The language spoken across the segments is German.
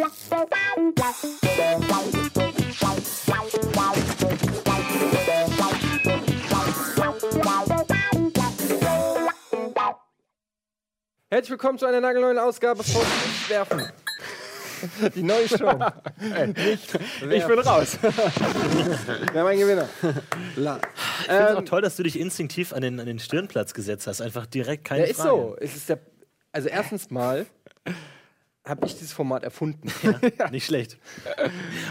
Herzlich willkommen zu einer nagelneuen Ausgabe von Nicht Werfen. Die neue Show. Nicht Ich bin raus. Wir haben einen Gewinner. La. Ich finde es auch toll, dass du dich instinktiv an den, an den Stirnplatz gesetzt hast. Einfach direkt keine ist Frage. so. Es ist der, also erstens mal habe ich dieses Format erfunden. Nicht schlecht.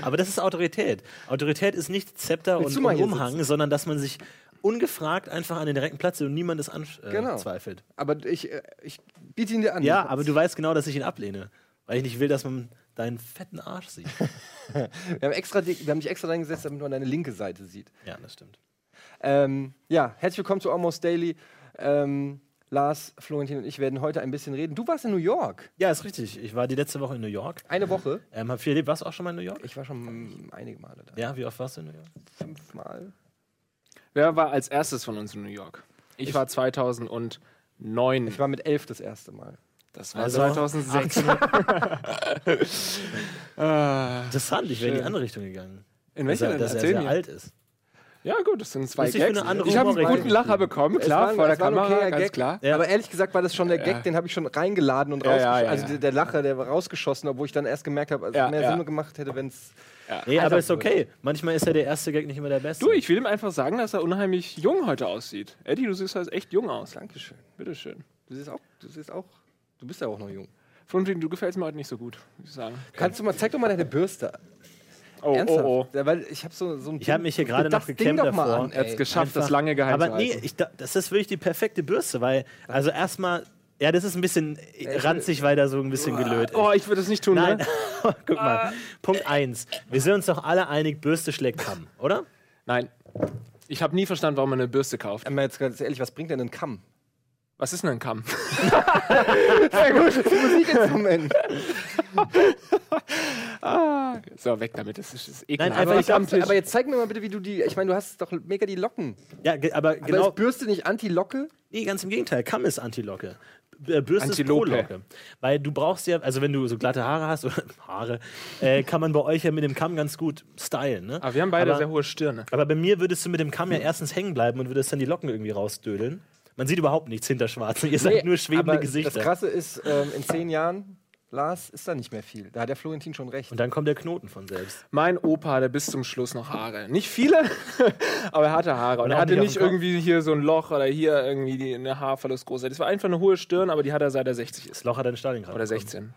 Aber das ist Autorität. Autorität ist nicht Zepter und, Willst und Umhang, sitzen? sondern dass man sich ungefragt einfach an den direkten Platz und niemand es Genau. anzweifelt. Aber ich, äh, ich biete ihn dir an. Ja, aber du weißt genau, dass ich ihn ablehne. Weil ich nicht will, dass man deinen fetten Arsch sieht. Wir haben, extra, wir haben dich extra reingesetzt, damit man deine linke Seite sieht. ja, das stimmt. Ähm, ja, herzlich willkommen zu Almost Daily. Ähm, Lars, Florentin und ich werden heute ein bisschen reden. Du warst in New York. Ja, ist richtig. Ich war die letzte Woche in New York. Eine Woche. Ähm, hab viel erlebt. Warst du auch schon mal in New York? Ich war schon einige Male da. Ja, wie oft warst du in New York? Fünfmal. Wer war als erstes von uns in New York? Ich war 2009. Ich war mit elf das erste Mal. das war Also 2006. Ah, Interessant, ich wäre in die andere Richtung gegangen. in Dass welcher er, denn? dass er Erzähl sehr mir. alt ist. Ja gut, das sind zwei Das ist für Gags. eine andere Ich habe einen guten Lacher bekommen, klar, war- vor der Kamera, ganz Gag. klar. Ja. Aber ehrlich gesagt war das schon der Gag, Ja. den habe ich schon reingeladen und Ja, rausgeschossen. ja, ja, also ja. der- Lacher, der war rausgeschossen, obwohl ich dann erst gemerkt habe, dass Ja, es mehr ja. Sinn gemacht hätte, wenn es. Nee, Alter, aber ist okay. Manchmal ist ja der erste Gag nicht immer der beste. Du, ich will ihm einfach sagen, dass er unheimlich jung heute aussieht. Eddie, du siehst halt echt jung aus. Dankeschön. Bitteschön. Du siehst auch, du siehst auch, du bist ja auch noch jung. Florentin, du gefällst mir heute nicht so gut, muss ich sagen. Kannst du mal, zeig doch mal deine Bürste. Oh, Ernsthaft? oh, oh. Ja, weil ich habe so, so ein Ich habe mich hier gerade Das noch Ding geklemmt doch mal davor. Er hat es geschafft, das Einfach- lange geheim Aber zu nee, ich, da- das ist wirklich die perfekte Bürste, weil, also erstmal, ja, das ist ein bisschen ranzig, weil da so ein bisschen gelöt ist. Oh, ich würde das nicht tun, Nein, ne? guck mal. Punkt eins. Wir sind uns doch alle einig, Bürste schlägt Kamm, oder? Nein. Ich habe nie verstanden, warum man eine Bürste kauft. Aber jetzt ganz ehrlich, was bringt denn ein Kamm? Was ist denn ein Kamm? Sehr gut, Musikinstrument. So, weg damit, das ist, ist Nein, ekelhaft. einfach aber, ich glaub, aber jetzt zeig mir mal bitte, wie du die. Ich meine, du hast doch mega die Locken. Ja, ge- aber Genau. genau. Aber ist Bürste nicht Anti-Locke? Nee, ganz im Gegenteil. Kamm ist Antilocke. B- Bürste Antilope. ist Pro-Locke. Weil du brauchst ja, also wenn du so glatte Haare hast, oder Haare, äh, kann man bei euch ja mit dem Kamm ganz gut stylen. Ne? Aber wir haben beide aber, sehr hohe Stirne. aber bei mir würdest du mit dem Kamm ja erstens hängen bleiben und würdest dann die Locken irgendwie rausdödeln. Man sieht überhaupt nichts hinter Schwarzen. Ihr seid nur schwebende aber Gesichter. Das Krasse ist, ähm, in zehn Jahren, Lars, ist da nicht mehr viel. Da hat der Florentin schon recht. Und dann kommt der Knoten von selbst. Mein Opa hatte bis zum Schluss noch Haare. Nicht viele, aber er hatte Haare. Und, er hatte nicht irgendwie hier so ein Loch oder hier irgendwie die, eine Haarverlust groß. Das war einfach eine hohe Stirn, aber die hat er seit er 60 ist. Das Loch hat ein Stalingrad. Oder bekommen. 16.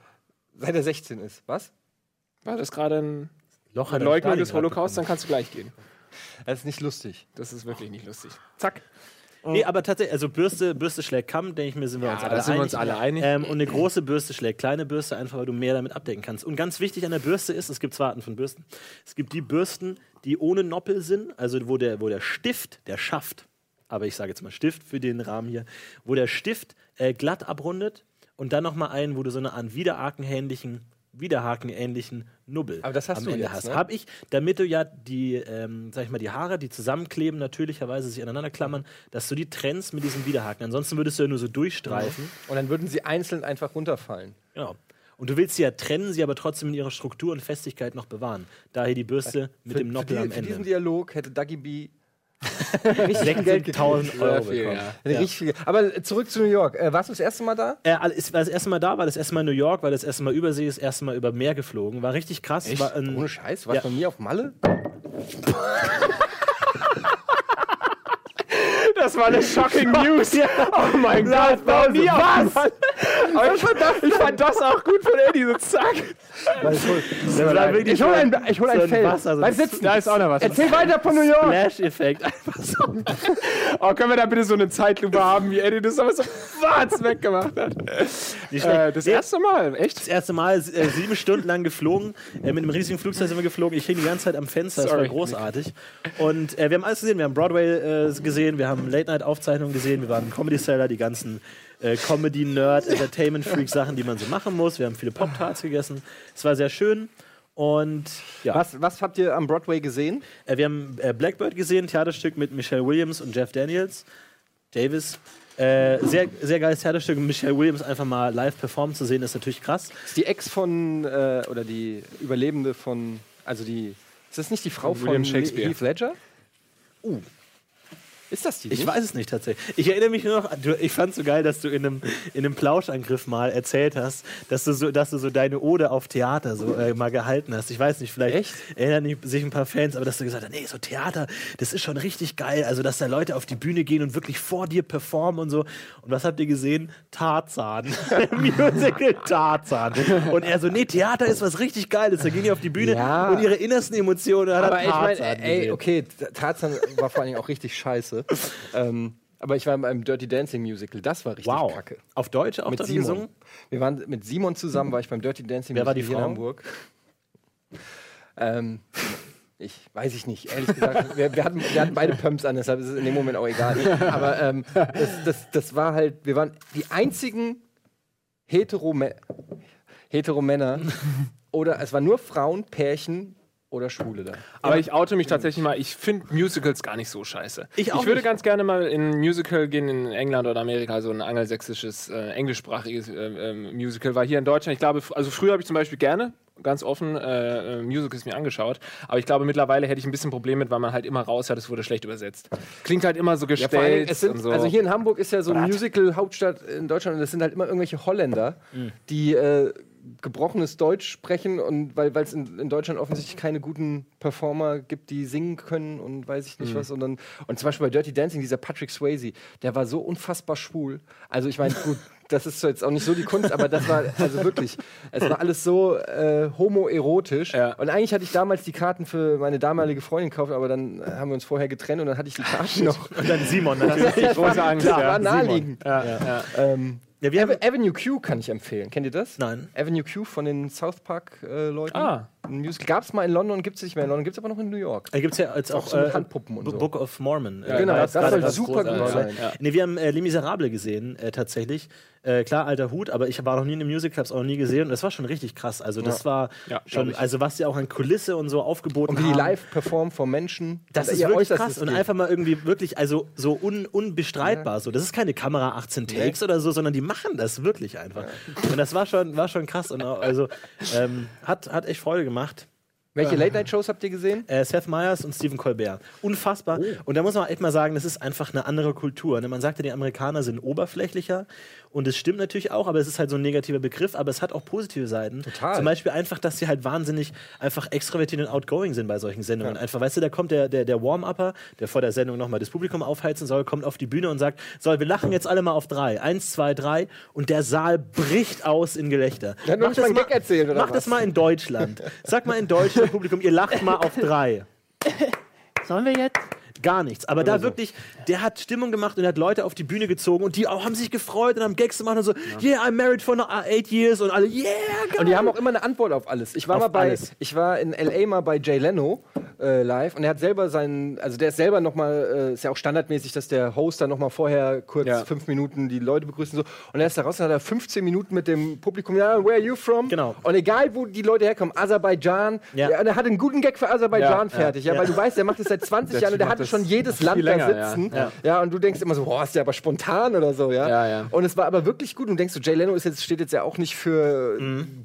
Seit er 16 ist. Was? War das gerade ein Loch Leugnung des Stalingrad Holocaust? Dann kannst du gleich gehen. Das ist nicht lustig. Das ist wirklich nicht lustig. Zack. Nee, aber tatsächlich, also Bürste, Bürste schlägt Kamm, denke ich mir, sind wir Ja, uns alle da sind wir einig. uns alle einig. Ähm, und eine große Bürste schlägt kleine Bürste, einfach weil du mehr damit abdecken kannst. Und ganz wichtig an der Bürste ist, es gibt zwei Arten von Bürsten. Es gibt die Bürsten, die ohne Noppel sind, also wo der, wo der Stift, der Schaft, aber ich sage jetzt mal Stift für den Rahmen hier, wo der Stift äh, glatt abrundet und dann nochmal einen, wo du so eine Art Widerhaken-ähnlichen Widerhaken-ähnlichen Nubbel Aber das hast am du Ende jetzt, hast. ne? Hab ich, damit du ja die, ähm, sag ich mal, die Haare, die zusammenkleben, natürlicherweise sich aneinander klammern, dass du die trennst mit diesem Widerhaken. Ansonsten würdest du ja nur so durchstreifen. Und dann würden sie einzeln einfach runterfallen. Genau. Und du willst sie ja trennen, sie aber trotzdem in ihrer Struktur und Festigkeit noch bewahren. Daher die Bürste mit dem Noppel für, am die, für diesen Ende. Dialog hätte Dagi B richtig viel Geld gekriegt. 6000 Euro viel, bekommen. ja. Richtig viel. Aber zurück zu New York. Äh, warst du das erste Mal da? Äh, es war das erste Mal da, war das erste Mal in New York, war das erste Mal Übersee, das erste Mal über Meer geflogen. War richtig krass. Echt? War ein, Ohne Scheiß. Warst du Ja. bei mir auf Malle? Das war eine shocking News. Oh mein Gott, war nie was? Aber ich, ich fand das auch gut von Eddie, so zack. das Ich hol ein, ich hol ein so Feld. Wasser, so sitzen. Da ist auch noch was. Erzähl weiter von New York. Flash-Effekt. Einfach so. Oh, können wir da bitte so eine Zeitlupe haben, wie Eddie das aber so schwarz weggemacht hat? Äh, das Nee, erste Mal, echt? das erste Mal äh, sieben Stunden lang geflogen. Äh, mit einem riesigen Flugzeug sind wir geflogen. Ich hing die ganze Zeit am Fenster. Das Sorry. war großartig. Und äh, wir haben alles gesehen. Wir haben Broadway äh, gesehen, wir haben Late-Night-Aufzeichnungen gesehen, wir waren im Comedy-Seller, die ganzen äh, Comedy-Nerd, Entertainment-Freak-Sachen, die man so machen muss. Wir haben viele Pop-Tarts gegessen. Es war sehr schön. Und ja, Was, was habt ihr am Broadway gesehen? äh, wir haben äh, Blackbird gesehen, Theaterstück mit Michelle Williams und Jeff Daniels. Davis. Äh, sehr, sehr geiles Theaterstück. Michelle Williams einfach mal live performen zu sehen, ist natürlich krass. Ist die Ex von, äh, oder die Überlebende von, also die, ist das nicht die Frau von, William Shakespeare. Heath Ledger? Uh. Ist das die? Ich weiß es nicht tatsächlich. Ich erinnere mich nur noch, du, ich fand es so geil, dass du in einem, in einem Plauschangriff mal erzählt hast, dass du so, dass du so deine Ode auf Theater so äh, mal gehalten hast. Ich weiß nicht, vielleicht Echt? erinnern sich ein paar Fans, aber dass du gesagt hast, nee, so Theater, das ist schon richtig geil. Also, dass da Leute auf die Bühne gehen und wirklich vor dir performen und so. Und was habt ihr gesehen? Tarzan. Musical Tarzan. Und er so, nee, Theater ist was richtig Geiles. Da gehen die auf die Bühne Ja. und ihre innersten Emotionen hat er Aber ich Tarzan meine, ey, gesehen. okay, Tarzan war vor allen Dingen auch richtig scheiße. ähm, aber ich war beim Dirty Dancing Musical, das war richtig Wow. kacke. Auf Deutsch auch Mit Simon. gesungen? Wir waren mit Simon zusammen, war ich beim Dirty Dancing Wer war die Musical hier in Frau? Hamburg. Ähm, ich weiß ich nicht, ehrlich gesagt. Wir, wir, hatten, wir hatten beide Pumps an, deshalb ist es in dem Moment auch egal. Aber ähm, das, das, das war halt, wir waren die einzigen Hetero Heteromänner oder es waren nur Frauen, Pärchen oder Schwule da. Aber ich oute mich tatsächlich mal, ich finde Musicals gar nicht so scheiße. Ich auch würde nicht. ganz gerne mal in ein Musical gehen in England oder Amerika, so ein angelsächsisches, äh, englischsprachiges äh, ähm, Musical, weil hier in Deutschland, ich glaube, also früher habe ich zum Beispiel gerne, ganz offen, äh, äh, Musicals mir angeschaut, aber ich glaube, mittlerweile hätte ich ein bisschen Problem mit, weil man halt immer raushört, es wurde schlecht übersetzt. Klingt halt immer so Ja, vor allen Dingen, gestellt es sind, und so. Also hier in Hamburg ist ja so ein Musical-Hauptstadt in Deutschland und es sind halt immer irgendwelche Holländer, die äh, gebrochenes Deutsch sprechen und weil es in, in Deutschland offensichtlich keine guten Performer gibt, die singen können und weiß ich nicht was. Und, dann, und zum Beispiel bei Dirty Dancing, dieser Patrick Swayze, der war so unfassbar schwul. Also ich meine, gut, das ist jetzt auch nicht so die Kunst, aber das war also wirklich, es war alles so äh, homoerotisch. Ja. Und eigentlich hatte ich damals die Karten für meine damalige Freundin gekauft, aber dann äh, haben wir uns vorher getrennt und dann hatte ich die Karten noch. Und dann Simon natürlich. die große Angst. Klar, ja. war naheliegend. Ja, ja. Ähm, Ja, wir haben, Ave- Avenue Q kann ich empfehlen. Kennt ihr das? Nein. Avenue Q von den South Park-Leuten. Ah. Ein Musical gab es mal in London, gibt es nicht mehr in London, gibt es aber noch in New York. Da gibt es ja jetzt auch, so mit äh, Handpuppen und B- so. Book of Mormon. Ja, genau, war das jetzt soll super gut sein. Ja. Nee, wir haben äh, Les Miserables gesehen, äh, tatsächlich. Äh, klar, alter Hut, aber ich war noch nie in einem Musical, hab's auch noch nie gesehen und das war schon richtig krass. Also das war Ja, schon, also was sie auch an Kulisse und so aufgeboten Und wie die haben. live performen vor Menschen. Das ist wirklich krass und geht. einfach mal irgendwie wirklich, also so un, unbestreitbar. So. Das ist keine Kamera 18 Takes oder so, sondern die machen das wirklich einfach. Und das war schon, war schon krass und auch, also ähm, hat, hat echt Freude gemacht. Welche Late-Night-Shows habt ihr gesehen? Äh, Seth Meyers und Stephen Colbert. Unfassbar. Oh. Und da muss man echt mal sagen, das ist einfach eine andere Kultur. Ne? Man sagt ja, die Amerikaner sind oberflächlicher. Und es stimmt natürlich auch, aber es ist halt so ein negativer Begriff, aber es hat auch positive Seiten. Total. Zum Beispiel einfach, dass sie halt wahnsinnig einfach extrovertiert und outgoing sind bei solchen Sendungen. Einfach, weißt du, da kommt der, der, der Warm-Upper, der vor der Sendung nochmal das Publikum aufheizen soll, kommt auf die Bühne und sagt, so, wir lachen jetzt alle mal auf drei. Eins, zwei, drei. Und der Saal bricht aus in Gelächter. Noch Mach nicht mal erzählt, oder Mach was? das mal in Deutschland. Sag mal in Deutschland, Publikum, ihr lacht mal auf drei. Sollen wir jetzt? Gar nichts. Aber da wirklich, der hat Stimmung gemacht und hat Leute auf die Bühne gezogen und die auch haben sich gefreut und haben Gags gemacht und so, yeah, I'm married for eight years und alle, yeah, geil. Und die haben auch immer eine Antwort auf alles. Ich war Auf mal bei, alles. ich war in LA mal bei Jay Leno äh, live und er hat selber seinen, also der ist selber noch mal, äh, ist ja auch standardmäßig, dass der Host dann noch mal vorher kurz Ja. fünf Minuten die Leute begrüßen und so. Und er ist da raus und hat er 15 Minuten mit dem Publikum, ja, where are you from? Genau. Und egal, wo die Leute herkommen, Aserbaidschan, Ja. ja. und er hat einen guten Gag für Aserbaidschan Ja, fertig, ja, ja. weil du weißt, der macht das seit 20 Der Jahren und der hatte schon jedes Land viel da länger, ja. sitzen. Ja. Ja. und du denkst immer so, boah, ist der aber spontan oder so, ja. Ja, ja. Und es war aber wirklich gut und du denkst so, Jay Leno ist jetzt, steht jetzt ja auch nicht für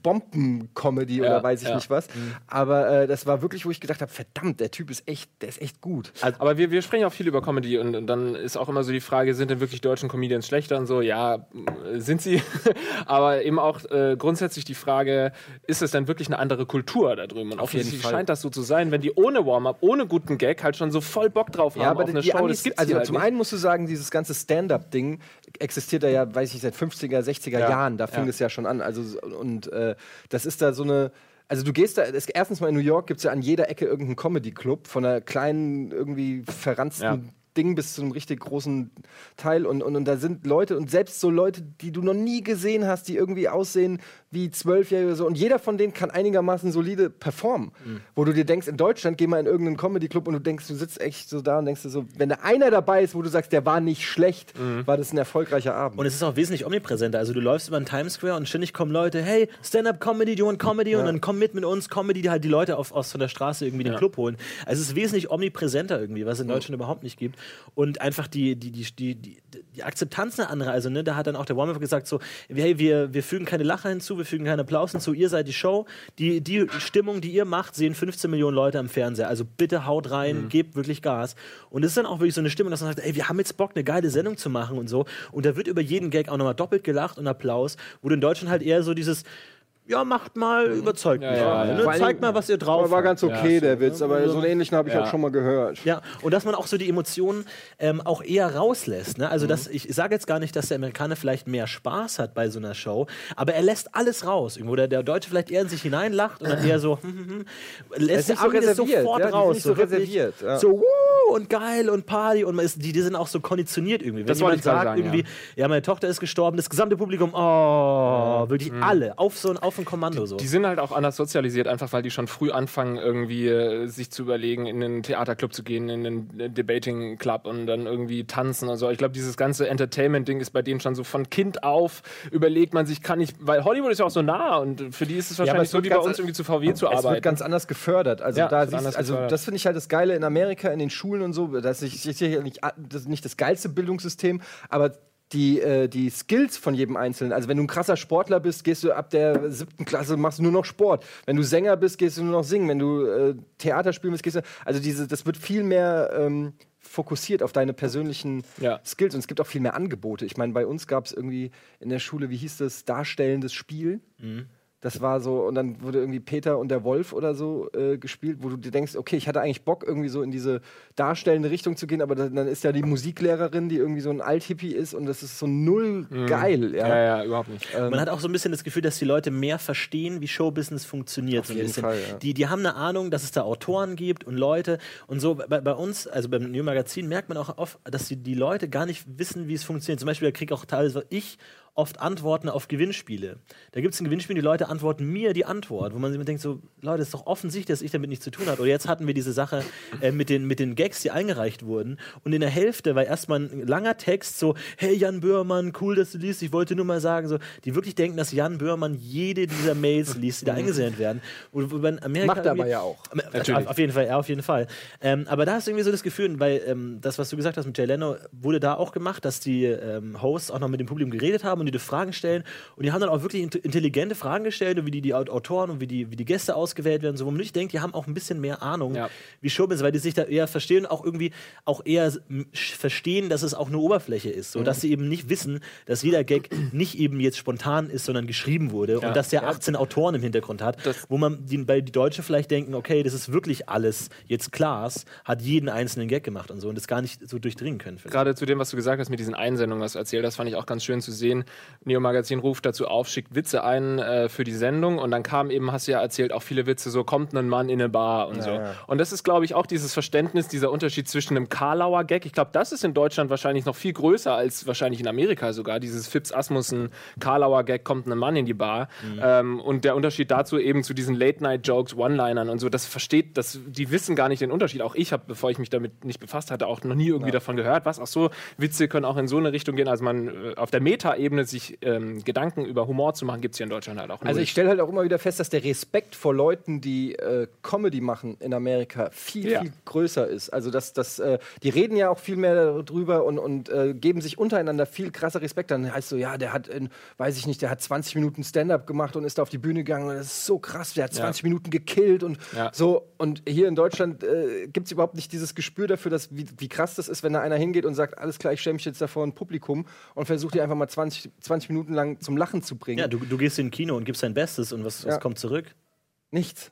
Bomben-Comedy Ja, oder weiß ich ja. nicht was. Aber äh, das war wirklich, wo ich gedacht habe, verdammt, der Typ ist echt, der ist echt gut. Aber wir, wir sprechen auch viel über Comedy und, und dann ist auch immer so die Frage, sind denn wirklich deutschen Comedians schlechter und so? Ja, äh, sind sie. Aber eben auch äh, grundsätzlich die Frage, ist es denn wirklich eine andere Kultur da drüben? Und Auf jeden offensichtlich Fall. scheint das so zu sein, wenn die ohne Warm-up, ohne guten Gag halt schon so voll Bock drauf haben Ja, aber auf eine die Show. Amis, das gibt's also halt zum nicht. einen musst du sagen, dieses ganze Stand-up-Ding existiert da ja, weiß ich seit 50er, 60er Ja. Jahren. Da fing Ja. es ja schon an. Also und äh, das ist da so eine. Also du gehst da, erstens mal in New York gibt es ja an jeder Ecke irgendeinen Comedy-Club, von einer kleinen, irgendwie verranzten. Ding bis zu einem richtig großen Teil und, und, und da sind Leute und selbst so Leute, die du noch nie gesehen hast, die irgendwie aussehen wie Zwölfjährige oder so und jeder von denen kann einigermaßen solide performen. Mhm. Wo du dir denkst, in Deutschland geh mal in irgendeinen Comedy-Club und du denkst, du sitzt echt so da und denkst dir so, wenn da einer dabei ist, wo du sagst, der war nicht schlecht, Mhm. war das ein erfolgreicher Abend. Und es ist auch wesentlich omnipräsenter. Also du läufst über den Times Square und ständig kommen Leute, hey, Stand-up-Comedy, do you want Comedy? Und dann komm mit mit uns, Comedy, die halt die Leute auf, aus von der Straße irgendwie den Club holen. Also es ist wesentlich omnipräsenter irgendwie, was es in Deutschland überhaupt nicht gibt. Und einfach die, die, die, die, die, die Akzeptanz eine andere. Also, ne, da hat dann auch der Warm-Up gesagt, so, hey, wir, wir fügen keine Lacher hinzu, wir fügen keinen Applaus hinzu, ihr seid die Show. Die, die Stimmung, die ihr macht, sehen 15 Millionen Leute am Fernseher. Also bitte haut rein, mhm. gebt wirklich Gas. Und es ist dann auch wirklich so eine Stimmung, dass man sagt, ey, wir haben jetzt Bock, eine geile Sendung zu machen und so. Und da wird über jeden Gag auch nochmal doppelt gelacht und Applaus, wo du in Deutschland halt eher so dieses ja, macht mal, überzeugt mich. Ja, ja, ja. Ne? Zeigt mal, was ihr drauf habt. War ganz okay, der Witz, aber so einen ähnlichen habe ich auch schon mal gehört. Ja, und dass man auch so die Emotionen ähm, auch eher rauslässt. Ne? Also, mhm. das, ich sage jetzt gar nicht, dass der Amerikaner vielleicht mehr Spaß hat bei so einer Show, aber er lässt alles raus. Irgendwo der, der Deutsche vielleicht eher in sich hineinlacht und dann eher so, hm, hm, hm, lässt der so sofort raus. So, reserviert. So, wuh, und geil und Party und ist, die, die sind auch so konditioniert irgendwie. Wenn das jemand sagt, sagen, irgendwie, ja. meine Tochter ist gestorben, das gesamte Publikum, oh, wirklich mhm. alle auf so ein auf ein Kommando die, so. Die sind halt auch anders sozialisiert, einfach weil die schon früh anfangen, irgendwie äh, sich zu überlegen, in einen Theaterclub zu gehen, in einen äh, Debating Club und dann irgendwie tanzen und so. Ich glaube, dieses ganze Entertainment-Ding ist bei denen schon so von Kind auf überlegt man sich, kann ich, weil Hollywood ist ja auch so nah und für die ist es wahrscheinlich ja, so wie bei uns irgendwie zu VW zu arbeiten. Es wird ganz anders gefördert. Also, ja, da siehst, also das finde ich halt das Geile in Amerika, in den Schulen und so. Das ist sicher nicht das, nicht das geilste Bildungssystem, aber die, äh, die Skills von jedem Einzelnen. Also wenn du ein krasser Sportler bist, gehst du ab der siebten Klasse, machst du nur noch Sport. Wenn du Sänger bist, gehst du nur noch singen. Wenn du äh, Theater spielen bist, gehst du. Also diese, das wird viel mehr ähm, fokussiert auf deine persönlichen ja. Skills und es gibt auch viel mehr Angebote. Ich meine, bei uns gab es irgendwie in der Schule, wie hieß das, darstellendes Spiel. Mhm. Das war so, und dann wurde irgendwie Peter und der Wolf oder so äh, gespielt, wo du dir denkst, okay, ich hatte eigentlich Bock, irgendwie so in diese darstellende Richtung zu gehen, aber dann, dann ist ja die Musiklehrerin, die irgendwie so ein Althippie ist und das ist so null mhm. geil. Ja. ja, ja, überhaupt nicht. Ähm, Man hat auch so ein bisschen das Gefühl, dass die Leute mehr verstehen, wie Showbusiness funktioniert. Auf so jeden Fall, ja. die, die haben eine Ahnung, dass es da Autoren gibt und Leute und so. Bei, bei uns, also beim New Magazin, merkt man auch oft, dass die, die Leute gar nicht wissen, wie es funktioniert. Zum Beispiel, da kriege auch teilweise ich oft Antworten auf Gewinnspiele. Da gibt es ein Gewinnspiel, die Leute antworten mir die Antwort, wo man sich denkt, so, Leute, es ist doch offensichtlich, dass ich damit nichts zu tun habe. Oder jetzt hatten wir diese Sache äh, mit, den, mit den Gags, die eingereicht wurden. Und in der Hälfte war erstmal ein langer Text, so, hey Jan Böhrmann, cool, dass du liest, ich wollte nur mal sagen, so, die wirklich denken, dass Jan Böhrmann jede dieser Mails liest, die da eingesendet werden. Und, und Amerika Macht er aber ja auch. Äh, auf, auf, jeden Fall, ja, auf jeden Fall. Ähm, aber da hast du irgendwie so das Gefühl, weil ähm, das, was du gesagt hast mit Jay Leno, wurde da auch gemacht, dass die ähm, Hosts auch noch mit dem Publikum geredet haben die Fragen stellen und die haben dann auch wirklich intelligente Fragen gestellt, wie die, die Autoren und wie die, wie die Gäste ausgewählt werden. So, wo man nicht denkt, die haben auch ein bisschen mehr Ahnung, ja. wie Showbiz, weil die sich da eher verstehen und auch irgendwie auch eher verstehen, dass es auch eine Oberfläche ist. So, mhm. dass sie eben nicht wissen, dass jeder Gag nicht eben jetzt spontan ist, sondern geschrieben wurde ja. und dass der 18 ja. Autoren im Hintergrund hat, das wo man die, bei die Deutsche vielleicht denken, okay, das ist wirklich alles jetzt Klaas, hat jeden einzelnen Gag gemacht und so und das gar nicht so durchdringen können. Gerade zu dem, was du gesagt hast mit diesen Einsendungen, was du erzählt hast, fand ich auch ganz schön zu sehen. Neo Magazin den Ruf dazu auf, schickt Witze ein äh, für die Sendung und dann kam eben, hast du ja erzählt, auch viele Witze, so kommt ein Mann in eine Bar und ja, so. Ja. Und das ist, glaube ich, auch dieses Verständnis, dieser Unterschied zwischen einem Karlauer Gag. Ich glaube, das ist in Deutschland wahrscheinlich noch viel größer als wahrscheinlich in Amerika sogar. Dieses Fips Asmussen Karlauer Gag kommt ein Mann in die Bar. Mhm. Ähm, und der Unterschied dazu eben zu diesen Late-Night-Jokes, One-Linern und so, das versteht, das, die wissen gar nicht den Unterschied. Auch ich habe, bevor ich mich damit nicht befasst hatte, auch noch nie irgendwie ja. davon gehört, was, ach so, Witze können auch in so eine Richtung gehen. Also man äh, auf der Meta-Ebene sich ähm, Gedanken über Humor zu machen, gibt es hier in Deutschland halt auch nicht. Also ich stelle halt auch immer wieder fest, dass der Respekt vor Leuten, die äh, Comedy machen in Amerika, viel, ja. viel größer ist. Also dass, dass äh, die reden ja auch viel mehr darüber und, und äh, geben sich untereinander viel krasser Respekt. Dann heißt so, ja, der hat, in, weiß ich nicht, der hat 20 Minuten Stand-up gemacht und ist da auf die Bühne gegangen und das ist so krass, der hat 20 ja. Minuten gekillt und ja. so. Und hier in Deutschland äh, gibt es überhaupt nicht dieses Gespür dafür, dass, wie, wie krass das ist, wenn da einer hingeht und sagt, alles klar, ich stelle mich jetzt da vor ein Publikum und versucht dir einfach mal 20, 20 Minuten lang zum Lachen zu bringen. Ja, du, du gehst in Kino und gibst dein Bestes und was, was ja. kommt zurück? Nichts.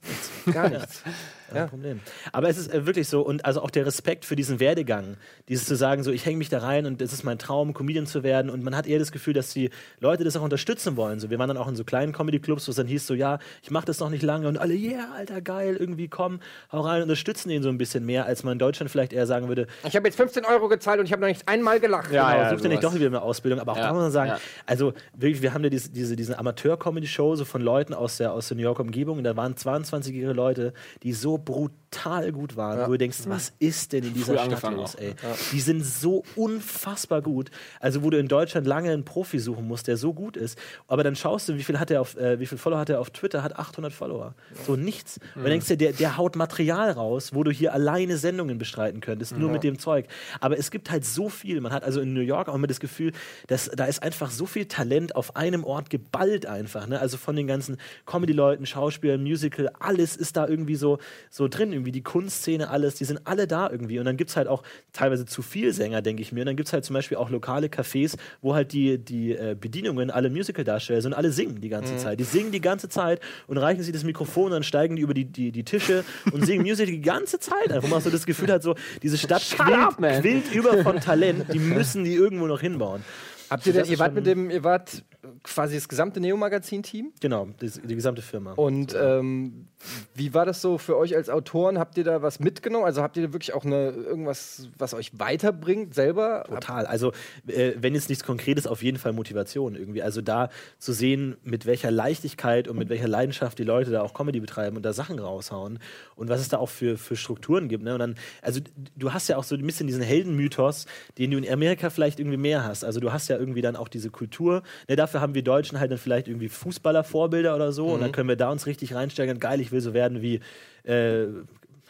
Gar nichts. Kein ja. Problem. Aber es ist äh, wirklich so, und also auch der Respekt für diesen Werdegang, dieses zu sagen, so ich hänge mich da rein und es ist mein Traum, Comedian zu werden. Und man hat eher das Gefühl, dass die Leute das auch unterstützen wollen. So, wir waren dann auch in so kleinen Comedy-Clubs, wo es dann hieß, so ja, ich mache das noch nicht lange und alle, yeah, alter, geil, irgendwie komm, hau rein, unterstützen ihn so ein bisschen mehr, als man in Deutschland vielleicht eher sagen würde. Ich habe jetzt 15 Euro gezahlt und ich habe noch nicht einmal gelacht. Ja, genau, ja, sucht ja nicht doch wieder eine Ausbildung. Aber auch ja, da muss man sagen, ja. also wirklich, wir haben ja diese, diese, diese Amateur-Comedy-Show so von Leuten aus der, aus der New Yorker Umgebung und da waren waren 22-jährige Leute, die so brutal gut waren, Ja. wo du denkst, was ist denn in dieser Früh Stadt los, ey? Die sind so unfassbar gut. Also, wo du in Deutschland lange einen Profi suchen musst, der so gut ist. Aber dann schaust du, wie viel hat er auf, äh, wie viel Follower hat er auf Twitter? Hat 800 Follower. So nichts. Und dann denkst du, der, der haut Material raus, wo du hier alleine Sendungen bestreiten könntest, nur mit dem Zeug. Aber es gibt halt so viel. Man hat also in New York auch immer das Gefühl, dass da ist einfach so viel Talent auf einem Ort geballt einfach. Ne? Also von den ganzen Comedy-Leuten, Schauspielern, Musical, alles ist da irgendwie so, so drin. Irgendwie die Kunstszene, alles, die sind alle da irgendwie. Und dann gibt es halt auch teilweise zu viel Sänger, denke ich mir. Und dann gibt es halt zum Beispiel auch lokale Cafés, wo halt die, die äh, Bedienungen alle Musical-Darsteller sind und alle singen die ganze Zeit. Die singen die ganze Zeit und reichen sie das Mikrofon, dann steigen die über die, die, die Tische und singen Musical die ganze Zeit. Einfach mal so das Gefühl hat, so diese Stadt quillt, up, quillt über von Talent, die müssen die irgendwo noch hinbauen. Habt ihr denn, ihr wart mit dem, ihr wart quasi das gesamte Neo-Magazin-Team? Genau, das, die gesamte Firma. Und ähm, wie war das so für euch als Autoren? Habt ihr da was mitgenommen? Also habt ihr da wirklich auch eine, irgendwas, was euch weiterbringt selber? Total. Also, äh, wenn jetzt nichts Konkretes, auf jeden Fall Motivation irgendwie. Also, da zu sehen, mit welcher Leichtigkeit und mit welcher Leidenschaft die Leute da auch Comedy betreiben und da Sachen raushauen und was es da auch für, für Strukturen gibt. Ne? Und dann, also, du hast ja auch so ein bisschen diesen Heldenmythos, den du in Amerika vielleicht irgendwie mehr hast. Also, du hast ja irgendwie dann auch diese Kultur. Ne? Dafür haben wir Deutschen halt dann vielleicht irgendwie Fußballervorbilder oder so und dann können wir da uns richtig reinsteigern. Geil, ich will so werden wie. Äh,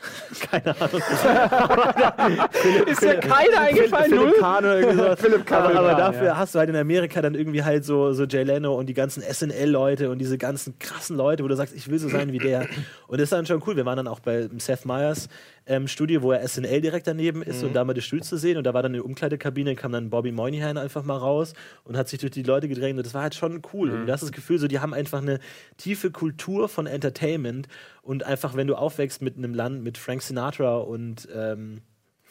keine Ahnung. Ist ja keiner eingefallen, Philipp null? Kahn oder irgendwie sowas. Philipp Kahn, aber, aber dafür ja. hast du halt in Amerika dann irgendwie halt so, so Jay Leno und die ganzen SNL-Leute und diese ganzen krassen Leute, wo du sagst, ich will so sein wie der. Und das ist dann schon cool. Wir waren dann auch bei Seth Meyers ähm, Studio, wo er SNL direkt daneben ist und da mal das Stuhl zu sehen. Und da war dann eine Umkleidekabine, kam dann Bobby Moynihan einfach mal raus und hat sich durch die Leute gedrängt. Und das war halt schon cool. Und du hast das Gefühl, so, die haben einfach eine tiefe Kultur von Entertainment. Und einfach, wenn du aufwächst mit einem Land mit Frank Sinatra und ähm,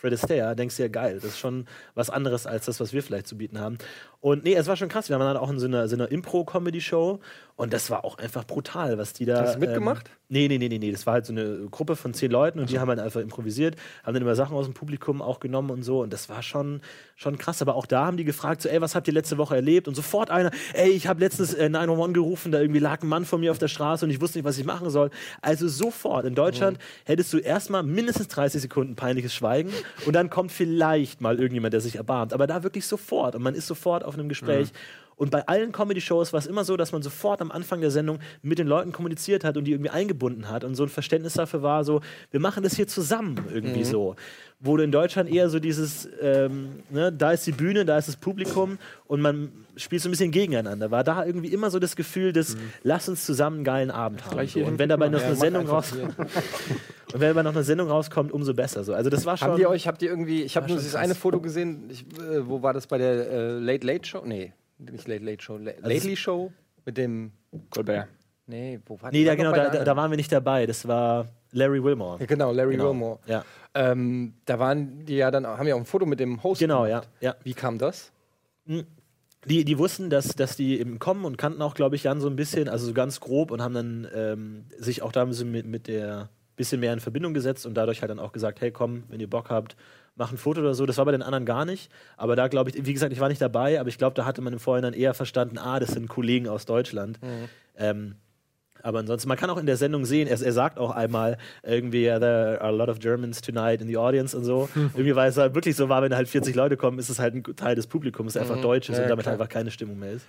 Fred Astaire, denkst du ja geil, das ist schon was anderes als das, was wir vielleicht zu bieten haben. Und nee, es war schon krass. Wir waren dann auch in so einer, so einer Impro-Comedy-Show und das war auch einfach brutal, was die da. Hast du mitgemacht? Ähm, nee, nee, nee, nee, nee. Das war halt so eine Gruppe von zehn Leuten und die haben halt einfach improvisiert, haben dann immer Sachen aus dem Publikum auch genommen und so. Und das war schon, schon krass. Aber auch da haben die gefragt, so, ey, was habt ihr letzte Woche erlebt? Und sofort einer, ey, ich habe letztens äh, 911 gerufen, da irgendwie lag ein Mann vor mir auf der Straße und ich wusste nicht, was ich machen soll. Also sofort. In Deutschland hättest du erstmal mindestens 30 Sekunden peinliches Schweigen und dann kommt vielleicht mal irgendjemand, der sich erbarmt. Aber da wirklich sofort. Und man ist sofort auf einem Gespräch. Und bei allen Comedy-Shows war es immer so, dass man sofort am Anfang der Sendung mit den Leuten kommuniziert hat und die irgendwie eingebunden hat. Und so ein Verständnis dafür war so, wir machen das hier zusammen irgendwie so. Wo du in Deutschland eher so dieses, ähm, ne, da ist die Bühne, da ist das Publikum und man spielt so ein bisschen gegeneinander. War da irgendwie immer so das Gefühl, dass lass uns zusammen einen geilen Abend haben. So. Und wenn dabei noch eine Sendung raus und wenn dabei noch eine Sendung rauskommt, umso besser. So. Also das war schon. Habt ihr euch, habt ihr irgendwie, ich habe nur dieses krass. eine Foto gesehen, ich, äh, wo war das bei der äh, Late Late Show? Nee, nicht Late Late Show, La Lately Show mit dem, Colbert. nee, wo war nee, war da, genau, da, da, waren wir nicht dabei. Das war Larry Wilmore. Ja, genau, Larry Genau. Wilmore. Ja. Ähm, da waren die ja dann, haben ja auch ein Foto mit dem Host Genau, ja. gemacht. ja. Wie kam das? Die, die wussten, dass, dass die eben kommen und kannten auch, glaube ich, Jan so ein bisschen, also so ganz grob und haben dann ähm, sich auch da ein bisschen mit, mit der bisschen mehr in Verbindung gesetzt und dadurch halt dann auch gesagt, hey komm, wenn ihr Bock habt, mach ein Foto oder so. Das war bei den anderen gar nicht. Aber da glaube ich, wie gesagt, ich war nicht dabei, aber ich glaube, da hatte man im Vorhinein eher verstanden, ah, das sind Kollegen aus Deutschland. Ähm, aber ansonsten, man kann auch in der Sendung sehen, er, er sagt auch einmal irgendwie, there are a lot of Germans tonight in the audience und so. irgendwie, weil es halt wirklich so war, wenn halt 40 Leute kommen, ist es halt ein Teil des Publikums, der einfach Deutsch ist Ja, und damit klar. einfach keine Stimmung mehr ist.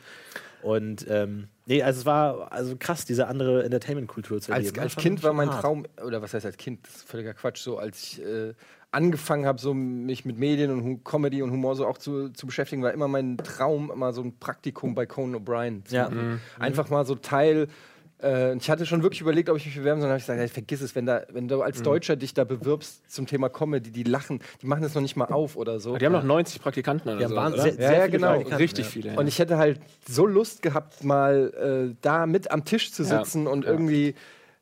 Und ähm, nee, also es war also krass, diese andere Entertainment-Kultur zu Als, erleben. als Schon- Kind war mein hart. Traum, oder was heißt als Kind, das ist völliger Quatsch, so als ich äh, angefangen habe, so mich mit Medien und Comedy und Humor so auch zu, zu beschäftigen, war immer mein Traum, immer so ein Praktikum bei Conan O'Brien zu Ja. machen. Einfach mal so Teil. Äh, ich hatte schon wirklich überlegt, ob ich mich bewerben soll, dann habe ich gesagt, hey, vergiss es, wenn, da, wenn du als Deutscher dich da bewirbst zum Thema Comedy, die lachen, die machen das noch nicht mal auf oder so. Die haben noch 90 Praktikanten oder Ja, so. waren oder? sehr, Ja, sehr ja, viele genau. Richtig ja. viele. ja. Und ich hätte halt so Lust gehabt, mal äh, da mit am Tisch zu Ja. sitzen und irgendwie,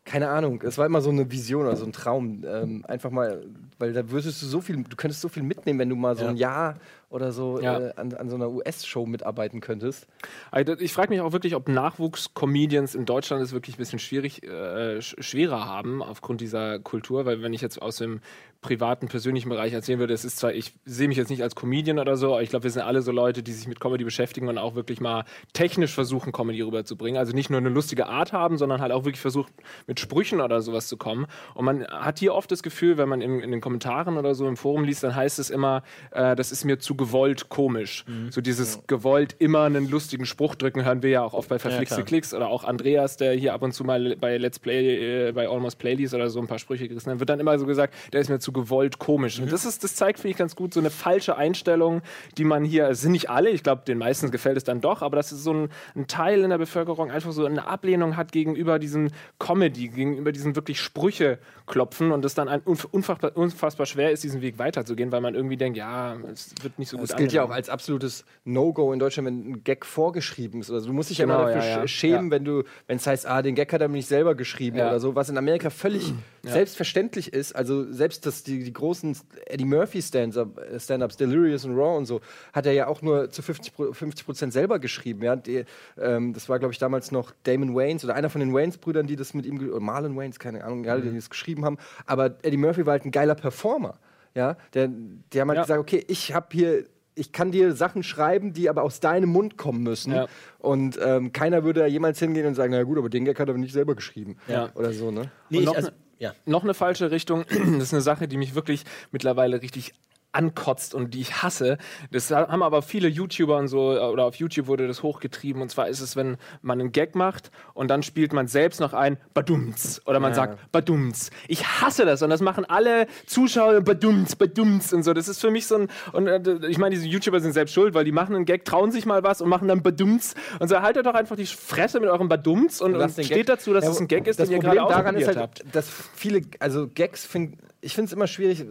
keine Ahnung, es war immer so eine Vision oder so ein Traum. Ähm, einfach mal, weil da würdest du so viel, du könntest so viel mitnehmen, wenn du mal so Ja. ein Jahr oder so Ja. äh, an, an so einer US-Show mitarbeiten könntest. Also, Ich frage mich auch wirklich, ob Nachwuchs-Comedians in Deutschland es wirklich ein bisschen schwierig, äh, sch- schwerer haben aufgrund dieser Kultur, weil wenn ich jetzt aus dem privaten, persönlichen Bereich erzählen würde, es ist zwar, ich sehe mich jetzt nicht als Comedian oder so, aber ich glaube, wir sind alle so Leute, die sich mit Comedy beschäftigen und auch wirklich mal technisch versuchen, Comedy rüberzubringen. Also nicht nur eine lustige Art haben, sondern halt auch wirklich versucht, mit Sprüchen oder sowas zu kommen. Und man hat hier oft das Gefühl, wenn man in, in den Kommentaren oder so im Forum liest, dann heißt es immer, äh, das ist mir zu gewollt komisch. So dieses gewollt immer einen lustigen Spruch drücken, hören wir ja auch oft bei verflixte klar. Klicks oder auch Andreas, der hier ab und zu mal bei Let's Play, äh, bei Almost Playlies oder so ein paar Sprüche gerissen hat, wird dann immer so gesagt, der ist mir zu gewollt komisch. Und das ist, das zeigt, finde ich, ganz gut so eine falsche Einstellung, die man hier, es sind nicht alle, ich glaube, den meisten gefällt es dann doch, aber dass es so ein, ein Teil in der Bevölkerung einfach so eine Ablehnung hat gegenüber diesem Comedy, gegenüber diesen wirklich Sprüche klopfen und es dann ein unf- unfassbar, unfassbar schwer ist, diesen Weg weiterzugehen, weil man irgendwie denkt, ja, es wird nicht so gut Das gilt ja auch als absolutes No-Go in Deutschland, wenn ein Gag vorgeschrieben ist. Also du musst dich ja Genau, immer dafür ja, ja. sch- schämen, Ja. wenn du, wenn es heißt, ah, den Gag hat er mir nicht selber geschrieben Ja. oder so, was in Amerika völlig selbstverständlich ist. Also selbst das, die, die großen Eddie Murphy äh, Stand-ups, Delirious und Raw und so, hat er ja auch nur zu 50 Pro- 50 Prozent selber geschrieben. Ja? Die, ähm, das war, glaube ich, damals noch Damon Wayans oder einer von den Wayans-Brüdern, die das mit ihm, oder Marlon Wayans, keine Ahnung, ja, die das geschrieben haben. Aber Eddie Murphy war halt ein geiler Performer. Ja, der, die haben halt Ja. gesagt, okay, ich habe hier, ich kann dir Sachen schreiben, die aber aus deinem Mund kommen müssen. Ja. Und ähm, keiner würde da jemals hingehen und sagen, na gut, aber den Gag hat er aber nicht selber geschrieben. Ja. Oder so, ne? Nee, Und ich, noch also, ne- ja. noch eine falsche Richtung. Das ist eine Sache, die mich wirklich mittlerweile richtig ankotzt und die ich hasse. Das haben aber viele YouTuber und so, oder auf YouTube wurde das hochgetrieben. Und zwar ist es, wenn man einen Gag macht und dann spielt man selbst noch ein Badumts oder man Ja. sagt Badumts. Ich hasse das und das machen alle Zuschauer Badumts, Badumts und so. Das ist für mich so ein, und äh, ich meine, diese YouTuber sind selbst schuld, weil die machen einen Gag, trauen sich mal was und machen dann Badumts und so haltet doch einfach die Fresse mit eurem Badumts und, und, den steht Gag- dazu, dass Ja, es ein Gag ist, das den ihr Problem gerade daran ist halt, habt. dass viele, also Gags, find, ich finde es immer schwierig, äh,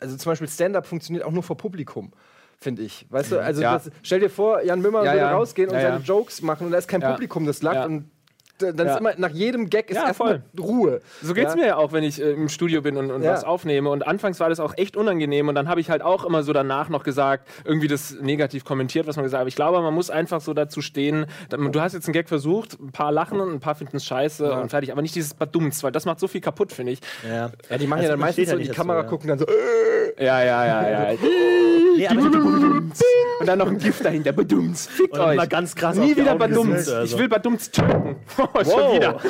also zum Beispiel Stand-up funktioniert auch nur vor Publikum. Finde ich. Weißt du, also Ja. das, stell dir vor, Jan Mümmer Ja, würde ja. rausgehen und seine. Jokes machen und da ist kein. Publikum, das lacht und dann Ja. ist immer nach jedem Gag ist Ja, erstmal Ruhe. So geht's ja? mir ja auch, wenn ich äh, im Studio bin und, und Ja. was aufnehme. Und anfangs war das auch echt unangenehm. Und dann habe ich halt auch immer so danach noch gesagt, irgendwie das negativ kommentiert, was man gesagt hat. Aber ich glaube, man muss einfach so dazu stehen. Du hast jetzt einen Gag versucht, ein paar lachen und ein paar finden es scheiße und fertig. Aber nicht dieses Badumts, weil das macht so viel kaputt, finde ich. Ja. Ja, die machen Also ja dann meistens so in die Kamera, dazu, ja. gucken dann so, äh, Ja, ja, ja, ja. Nee, aber und dann noch ein Gift dahinter. Badumts. Fickt euch. mal ganz krass Nie wieder oder Ich so. will Badumts töten. Schon wieder.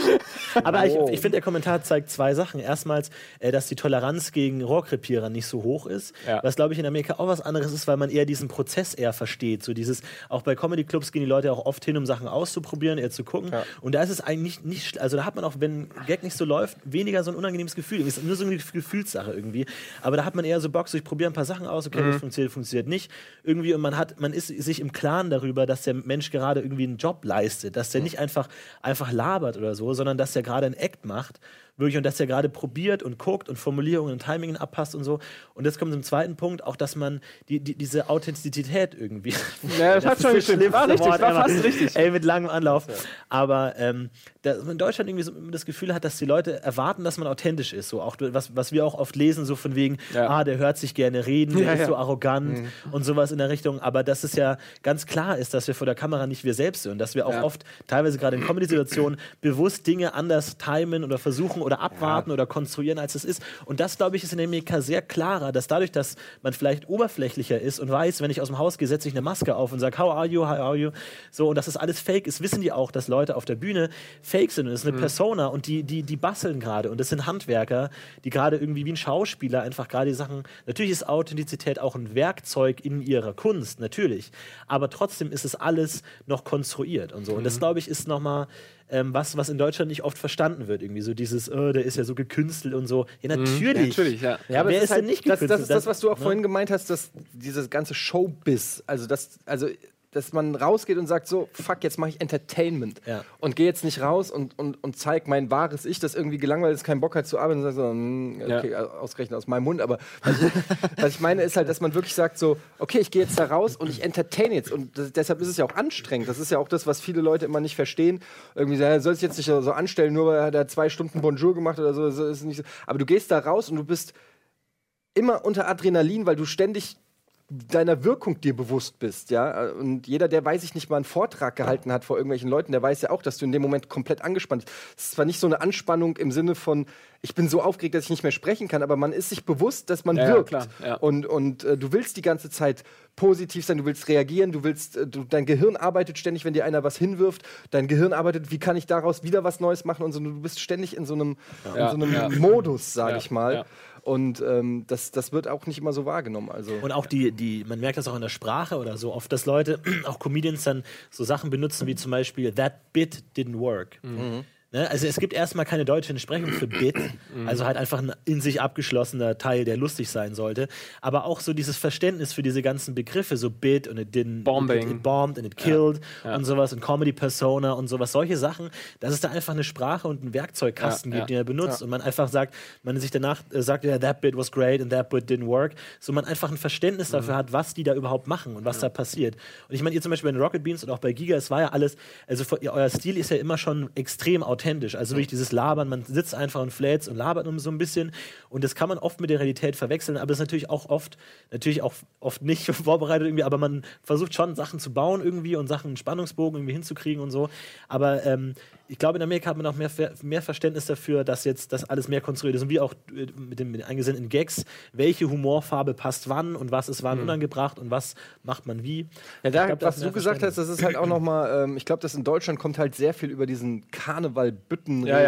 Aber ich, ich finde, der Kommentar zeigt zwei Sachen. Erstmals, äh, dass die Toleranz gegen Rohrkrepierer nicht so hoch ist. Ja. Was, glaube ich, in Amerika auch was anderes ist, weil man eher diesen Prozess eher versteht. So dieses, auch bei Comedy-Clubs gehen die Leute auch oft hin, um Sachen auszuprobieren, eher zu gucken. Und da ist es eigentlich nicht, schl- also da hat man auch, wenn Gag nicht so läuft, weniger so ein unangenehmes Gefühl. Es ist nur so eine Gefühlssache irgendwie. Aber da hat man eher so Bock, so ich probiere ein paar Sachen aus, okay, das funktioniert, funktioniert nicht. Irgendwie, und man hat, man ist sich im Klaren darüber, dass der Mensch gerade irgendwie einen Job leistet, dass der nicht einfach, einfach labert oder so, sondern dass der gerade einen Act macht. Wirklich, und dass er gerade probiert und guckt und Formulierungen und Timingen abpasst und so. Und jetzt kommt zum zweiten Punkt, auch dass man die, die, diese Authentizität irgendwie. Ja, das hat ist schon das gestimmt. War richtig, Wort war fast richtig. Ey, mit langem Anlauf. Aber ähm, dass man in Deutschland irgendwie so das Gefühl hat, dass die Leute erwarten, dass man authentisch ist. So auch was, was wir auch oft lesen, so von wegen, Ja. ah, der hört sich gerne reden, der Ja, ist so arrogant und sowas in der Richtung. Aber dass es ja ganz klar ist, dass wir vor der Kamera nicht wir selbst sind. Dass wir auch oft, teilweise gerade in Comedy-Situationen, bewusst Dinge anders timen oder versuchen oder abwarten oder konstruieren, als es ist. Und das, glaube ich, ist in Amerika sehr klarer, dass dadurch, dass man vielleicht oberflächlicher ist und weiß, wenn ich aus dem Haus gehe, setze ich eine Maske auf und sage, how are you, how are you? So, und dass das alles fake ist, wissen die auch, dass Leute auf der Bühne fake sind. Und es ist eine Persona und die, die, die basteln gerade. Und das sind Handwerker, die gerade irgendwie wie ein Schauspieler einfach gerade die Sachen. Natürlich ist Authentizität auch ein Werkzeug in ihrer Kunst, natürlich. Aber trotzdem ist es alles noch konstruiert und so. Und das, glaube ich, ist nochmal ähm, was, was in Deutschland nicht oft verstanden wird. Irgendwie so dieses, äh, der ist ja so gekünstelt und so. Ja, natürlich. natürlich, ja. Ja, aber Wer es ist halt, denn nicht das, das gekünstelt? ist das, was du auch ne? vorhin gemeint hast, dass dieses ganze Showbiz, also das, also dass man rausgeht und sagt so, fuck, jetzt mache ich Entertainment Ja. und gehe jetzt nicht raus und, und, und zeig mein wahres Ich, das irgendwie gelangweilt ist, keinen Bock hat zu arbeiten und sagt so, hm, okay, ausgerechnet aus meinem Mund, aber was ich, was ich meine ist halt, dass man wirklich sagt so, okay, ich gehe jetzt da raus und ich entertain jetzt und das, deshalb ist es ja auch anstrengend. Das ist ja auch das, was viele Leute immer nicht verstehen. Irgendwie so, er soll jetzt nicht so anstellen, nur weil er zwei Stunden Bonjour gemacht oder so, ist nicht so. Aber du gehst da raus und du bist immer unter Adrenalin, weil du ständig deiner Wirkung dir bewusst bist, ja. Und jeder, der weiß ich nicht mal einen Vortrag gehalten hat vor irgendwelchen Leuten, der weiß ja auch, dass du in dem Moment komplett angespannt bist. Es ist zwar nicht so eine Anspannung im Sinne von, ich bin so aufgeregt, dass ich nicht mehr sprechen kann, aber man ist sich bewusst, dass man Ja, ja, wirkt. klar, ja. Und, und äh, du willst die ganze Zeit positiv sein, du willst reagieren, du willst, äh, du, dein Gehirn arbeitet ständig, wenn dir einer was hinwirft, dein Gehirn arbeitet, wie kann ich daraus wieder was Neues machen und so, du bist ständig in so einem, Ja, in so einem ja. Modus, sage Ja, ich mal. Und ähm, das, das wird auch nicht immer so wahrgenommen. Also. Und auch die, die, man merkt das auch in der Sprache oder so oft, dass Leute, auch Comedians dann so Sachen benutzen wie zum Beispiel That bit didn't work. Ne? Also es gibt erstmal keine deutsche Entsprechung für Bit, also halt einfach ein in sich abgeschlossener Teil, der lustig sein sollte. Aber auch so dieses Verständnis für diese ganzen Begriffe, so Bit und it didn't Bombing. It, it bombed and it killed Ja. und sowas und Comedy Persona und sowas, solche Sachen, dass es da einfach eine Sprache und einen Werkzeugkasten Ja, gibt, ja. den er benutzt und man einfach sagt, man sich danach äh, sagt, ja, that bit was great and that bit didn't work, so man einfach ein Verständnis dafür hat, was die da überhaupt machen und was da passiert. Und ich meine, ihr zum Beispiel bei den Rocket Beans und auch bei Giga, es war ja alles, also euer Stil ist ja immer schon extrem authentisch, also wirklich dieses Labern, man sitzt einfach und fläzt und labert um so ein bisschen. Und das kann man oft mit der Realität verwechseln, aber es ist natürlich auch oft, natürlich auch oft nicht vorbereitet irgendwie, aber man versucht schon Sachen zu bauen irgendwie und Sachen, einen Spannungsbogen irgendwie hinzukriegen und so, aber ähm, ich glaube, in Amerika hat man auch mehr, mehr Verständnis dafür, dass jetzt das alles mehr konstruiert ist. Und wie auch äh, mit den, mit den eingesendeten Gags, welche Humorfarbe passt wann und was ist wann unangebracht und was macht man wie. Ja, da, Ich glaub, was du gesagt hast, das ist halt auch nochmal, ähm, ich glaube, dass in Deutschland kommt halt sehr viel über diesen karneval Ja,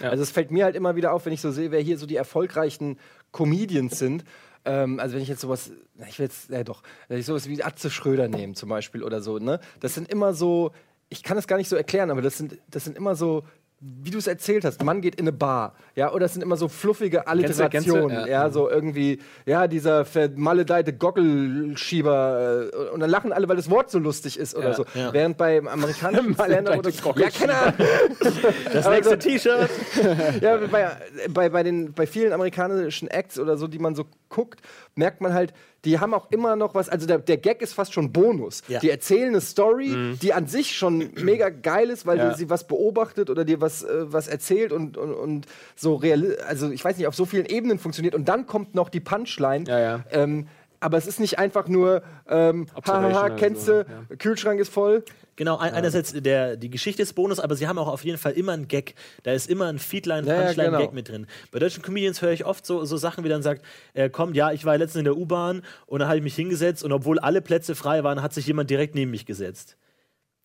ja. Also es fällt mir halt immer wieder auf, wenn ich so sehe, wer hier so die erfolgreichen Comedians sind. Ähm, also wenn ich jetzt sowas, ich will jetzt, ja doch, wenn ich sowas wie Atze Schröder nehme zum Beispiel oder so, ne? Das sind immer so, ich kann es gar nicht so erklären, aber das sind, das sind immer so, wie du es erzählt hast, Mann geht in eine Bar, ja, oder es sind immer so fluffige kennst du? Alliterationen, Ja. ja, so irgendwie, ja, dieser vermaledeite Goggelschieber äh, und dann lachen alle, weil das Wort so lustig ist oder Ja, so. ja. Während beim amerikanischen Stand-up oder ja, keine Ahnung. Das Also- nächste T-Shirt. ja, bei, bei, bei, den, bei vielen amerikanischen Acts oder so, die man so guckt, merkt man halt, die haben auch immer noch was, also der, der Gag ist fast schon Bonus. Ja. Die erzählen eine Story, die an sich schon mega geil ist, weil Ja. sie was beobachtet oder dir was, äh, was erzählt und, und, und so real, also ich weiß nicht, auf so vielen Ebenen funktioniert. Und dann kommt noch die Punchline. Ja, ja. Ähm, aber es ist nicht einfach nur, ähm, haha, kennst so, du, Kühlschrank ist voll. Genau, ein, einerseits der, die Geschichte ist Bonus, aber sie haben auch auf jeden Fall immer einen Gag. Da ist immer ein Feedline, Ja, Punchline, genau. Gag mit drin. Bei deutschen Comedians höre ich oft so, so Sachen, wie dann sagt, äh, kommt, ja, ich war letztens in der U-Bahn und dann habe ich mich hingesetzt und obwohl alle Plätze frei waren, hat sich jemand direkt neben mich gesetzt.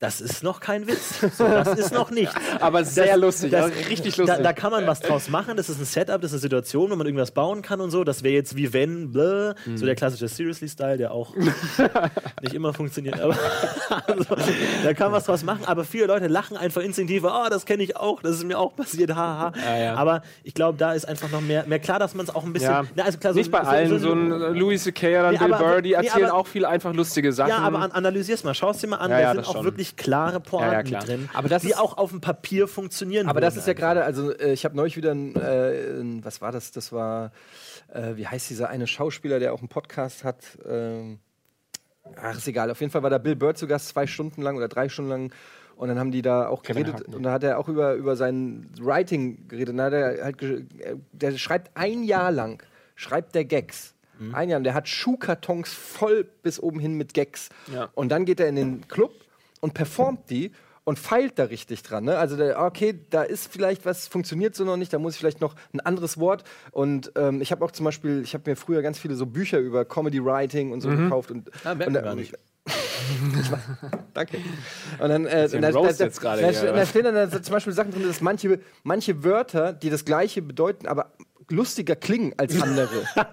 Das ist noch kein Witz. So, das ist noch nichts. Aber sehr lustig, das- also richtig Da, lustig. da kann man was draus machen. Das ist ein Setup, das ist eine Situation, wo man irgendwas bauen kann und so. Das wäre jetzt wie wenn, bläh, Mhm. so der klassische Seriously-Style, der auch nicht immer funktioniert. Aber also, da kann man was draus machen. Aber viele Leute lachen einfach instinktiv. Oh, das kenne ich auch, das ist mir auch passiert. Haha. Ja, ja. Aber ich glaube, da ist einfach noch mehr, mehr klar, dass man es auch ein bisschen. ja. Na, also klar, so- nicht bei allen, so, ein Louis C.K. oder Nee, Bill Burr, die nee, erzählen aber- auch viel einfach lustige Sachen. Ja, aber an, analysier's mal, schau es dir mal an, Ja, da ja, sind das auch schon. Wirklich klare Pointen Ja, ja, drin, Aber das die auch auf dem Papier funktionieren. Aber das ist ja gerade, also äh, ich habe neulich wieder ein, äh, ein, was war das? Das war, äh, wie heißt dieser eine Schauspieler, der auch einen Podcast hat? Ähm, ach, ist egal. Auf jeden Fall war da Bill Burr zu Gast, zwei Stunden lang oder drei Stunden lang. Und dann haben die da auch Kevin geredet. Hart, Und da hat er auch über, über sein Writing geredet. Und er halt, äh, der schreibt ein Jahr lang, schreibt der Gags. Mhm. Ein Jahr. Und der hat Schuhkartons voll bis oben hin mit Gags. Ja. Und dann geht er in den Club und performt die und feilt da richtig dran. Ne? Also, der, okay, da ist vielleicht was, funktioniert so noch nicht, da muss ich vielleicht noch ein anderes Wort. Und ähm, ich habe auch zum Beispiel, ich habe mir früher ganz viele so Bücher über Comedy Writing und so gekauft. Und, Ah, und, gar nicht. Danke. Und dann, äh, den da, da, da, da, stehen dann da zum Beispiel Sachen drin, dass manche, manche Wörter, die das Gleiche bedeuten, aber lustiger klingen als andere.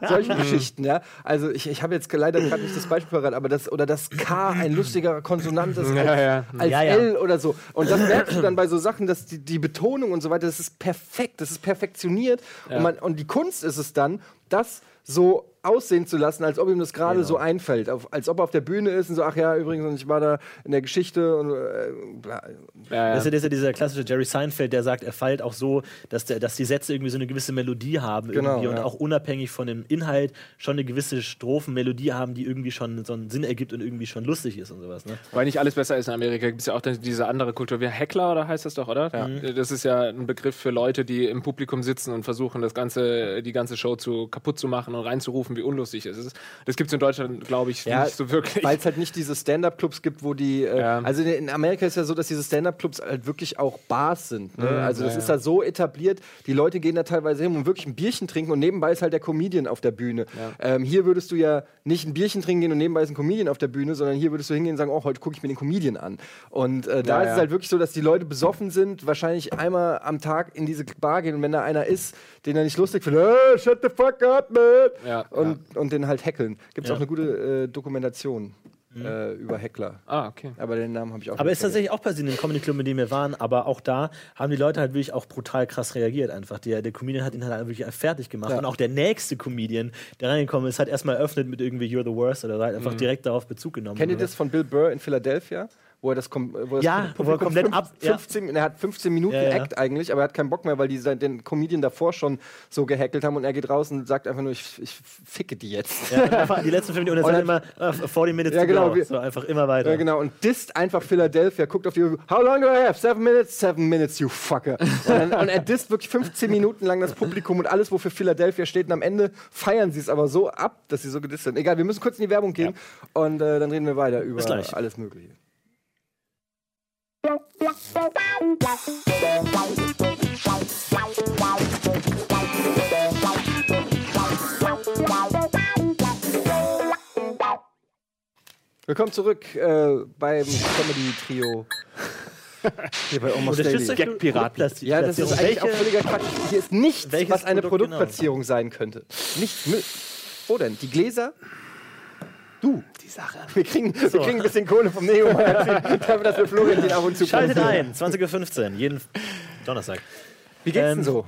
Solche Geschichten, ja. Also ich, ich habe jetzt leider gerade nicht das Beispiel verraten, aber das oder das K ein lustigerer Konsonant ist als, Ja, ja. als Ja, ja. L oder so. Und das merkst du dann bei so Sachen, dass die, die Betonung und so weiter, das ist perfekt, das ist perfektioniert. Und, man, und die Kunst ist es dann, das so aussehen zu lassen, als ob ihm das gerade so einfällt. Auf, als ob er auf der Bühne ist und so, ach ja, übrigens, und ich war da in der Geschichte und äh, bla. ja, Das ist ja. ja dieser, klassische Jerry Seinfeld, der sagt, er feilt auch so, dass, der, dass die Sätze irgendwie so eine gewisse Melodie haben Genau, irgendwie und ja. auch unabhängig von dem Inhalt schon eine gewisse Strophenmelodie haben, die irgendwie schon so einen Sinn ergibt und irgendwie schon lustig ist und sowas. Ne? Weil nicht alles besser ist in Amerika, gibt es ja auch diese andere Kultur. Wie Heckler oder heißt das doch, oder? Ja. Das ist ja ein Begriff für Leute, die im Publikum sitzen und versuchen, das ganze, die ganze Show zu kaputt zu machen und reinzurufen, wie unlustig es ist. Das gibt es in Deutschland, glaube ich, Ja, nicht so wirklich. Weil es halt nicht diese Stand-Up-Clubs gibt, wo die. Äh, Ja. Also in Amerika ist ja so, dass diese Stand-Up-Clubs halt wirklich auch Bars sind. Ne? also das ja, ist da so etabliert. Die Leute gehen da teilweise hin und wirklich ein Bierchen trinken und nebenbei ist halt der Comedian auf der Bühne. Ähm, hier würdest du ja nicht ein Bierchen trinken gehen und nebenbei ist ein Comedian auf der Bühne, sondern hier würdest du hingehen und sagen, oh, heute gucke ich mir den Comedian an. Und äh, da Ja, ist ja. es halt wirklich so, dass die Leute besoffen sind, wahrscheinlich einmal am Tag in diese Bar gehen und wenn da einer ist, den er nicht lustig findet, hey, shut the fuck up, man! Ja, und, und den halt hackeln. Gibt es Ja. auch eine gute äh, Dokumentation äh, über Heckler. ah, okay. Aber den Namen habe ich auch Aber ist tatsächlich auch passiert in dem Comedy Club, in dem wir waren, aber auch da haben die Leute halt wirklich auch brutal krass reagiert einfach. Der, der Comedian hat ihn halt wirklich fertig gemacht. Ja. Und auch der nächste Comedian, der reingekommen ist, hat erstmal eröffnet mit irgendwie You're the Worst oder so, hat einfach direkt darauf Bezug genommen. Kennt ihr das von Bill Burr in Philadelphia? Wo er das, kom wo das Ja, wo er komplett fünf- ab- ja. 15, Er hat 15 Minuten Ja. Act eigentlich, aber er hat keinen Bock mehr, weil die den Comedian davor schon so gehackelt haben und er geht raus und sagt einfach nur, ich, ich ficke die jetzt. Ja, die letzten fünf Minuten, und sind immer äh, 40 Minutes Ja, genau, wir- So einfach immer weiter. Ja, genau, und disst einfach Philadelphia, guckt auf die how long do I have? Seven minutes? Seven minutes, you fucker. Und, dann, und er disst wirklich 15 Minuten lang das Publikum und alles, wofür Philadelphia steht. Und am Ende feiern sie es aber so ab, dass sie so gedisst sind. Egal, wir müssen kurz in die Werbung gehen und äh, dann reden wir weiter über alles Mögliche. Willkommen zurück äh, beim Comedy-Trio. Hier bei Almost Daily. Gagpirat. Ja, das ist eigentlich auch völliger Quatsch. Hier ist nichts, was eine Produkt Produktplatzierung sein könnte. Nichts. Wo denn? Die Gläser? Du. die Sache. Wir kriegen, wir kriegen ein bisschen Kohle vom Neo-Magazin, dafür, dass wir Florian den ab und zu Schaltet präsentieren. ein, 20.15 Uhr, jeden Donnerstag. Wie geht's Ähm, denn so?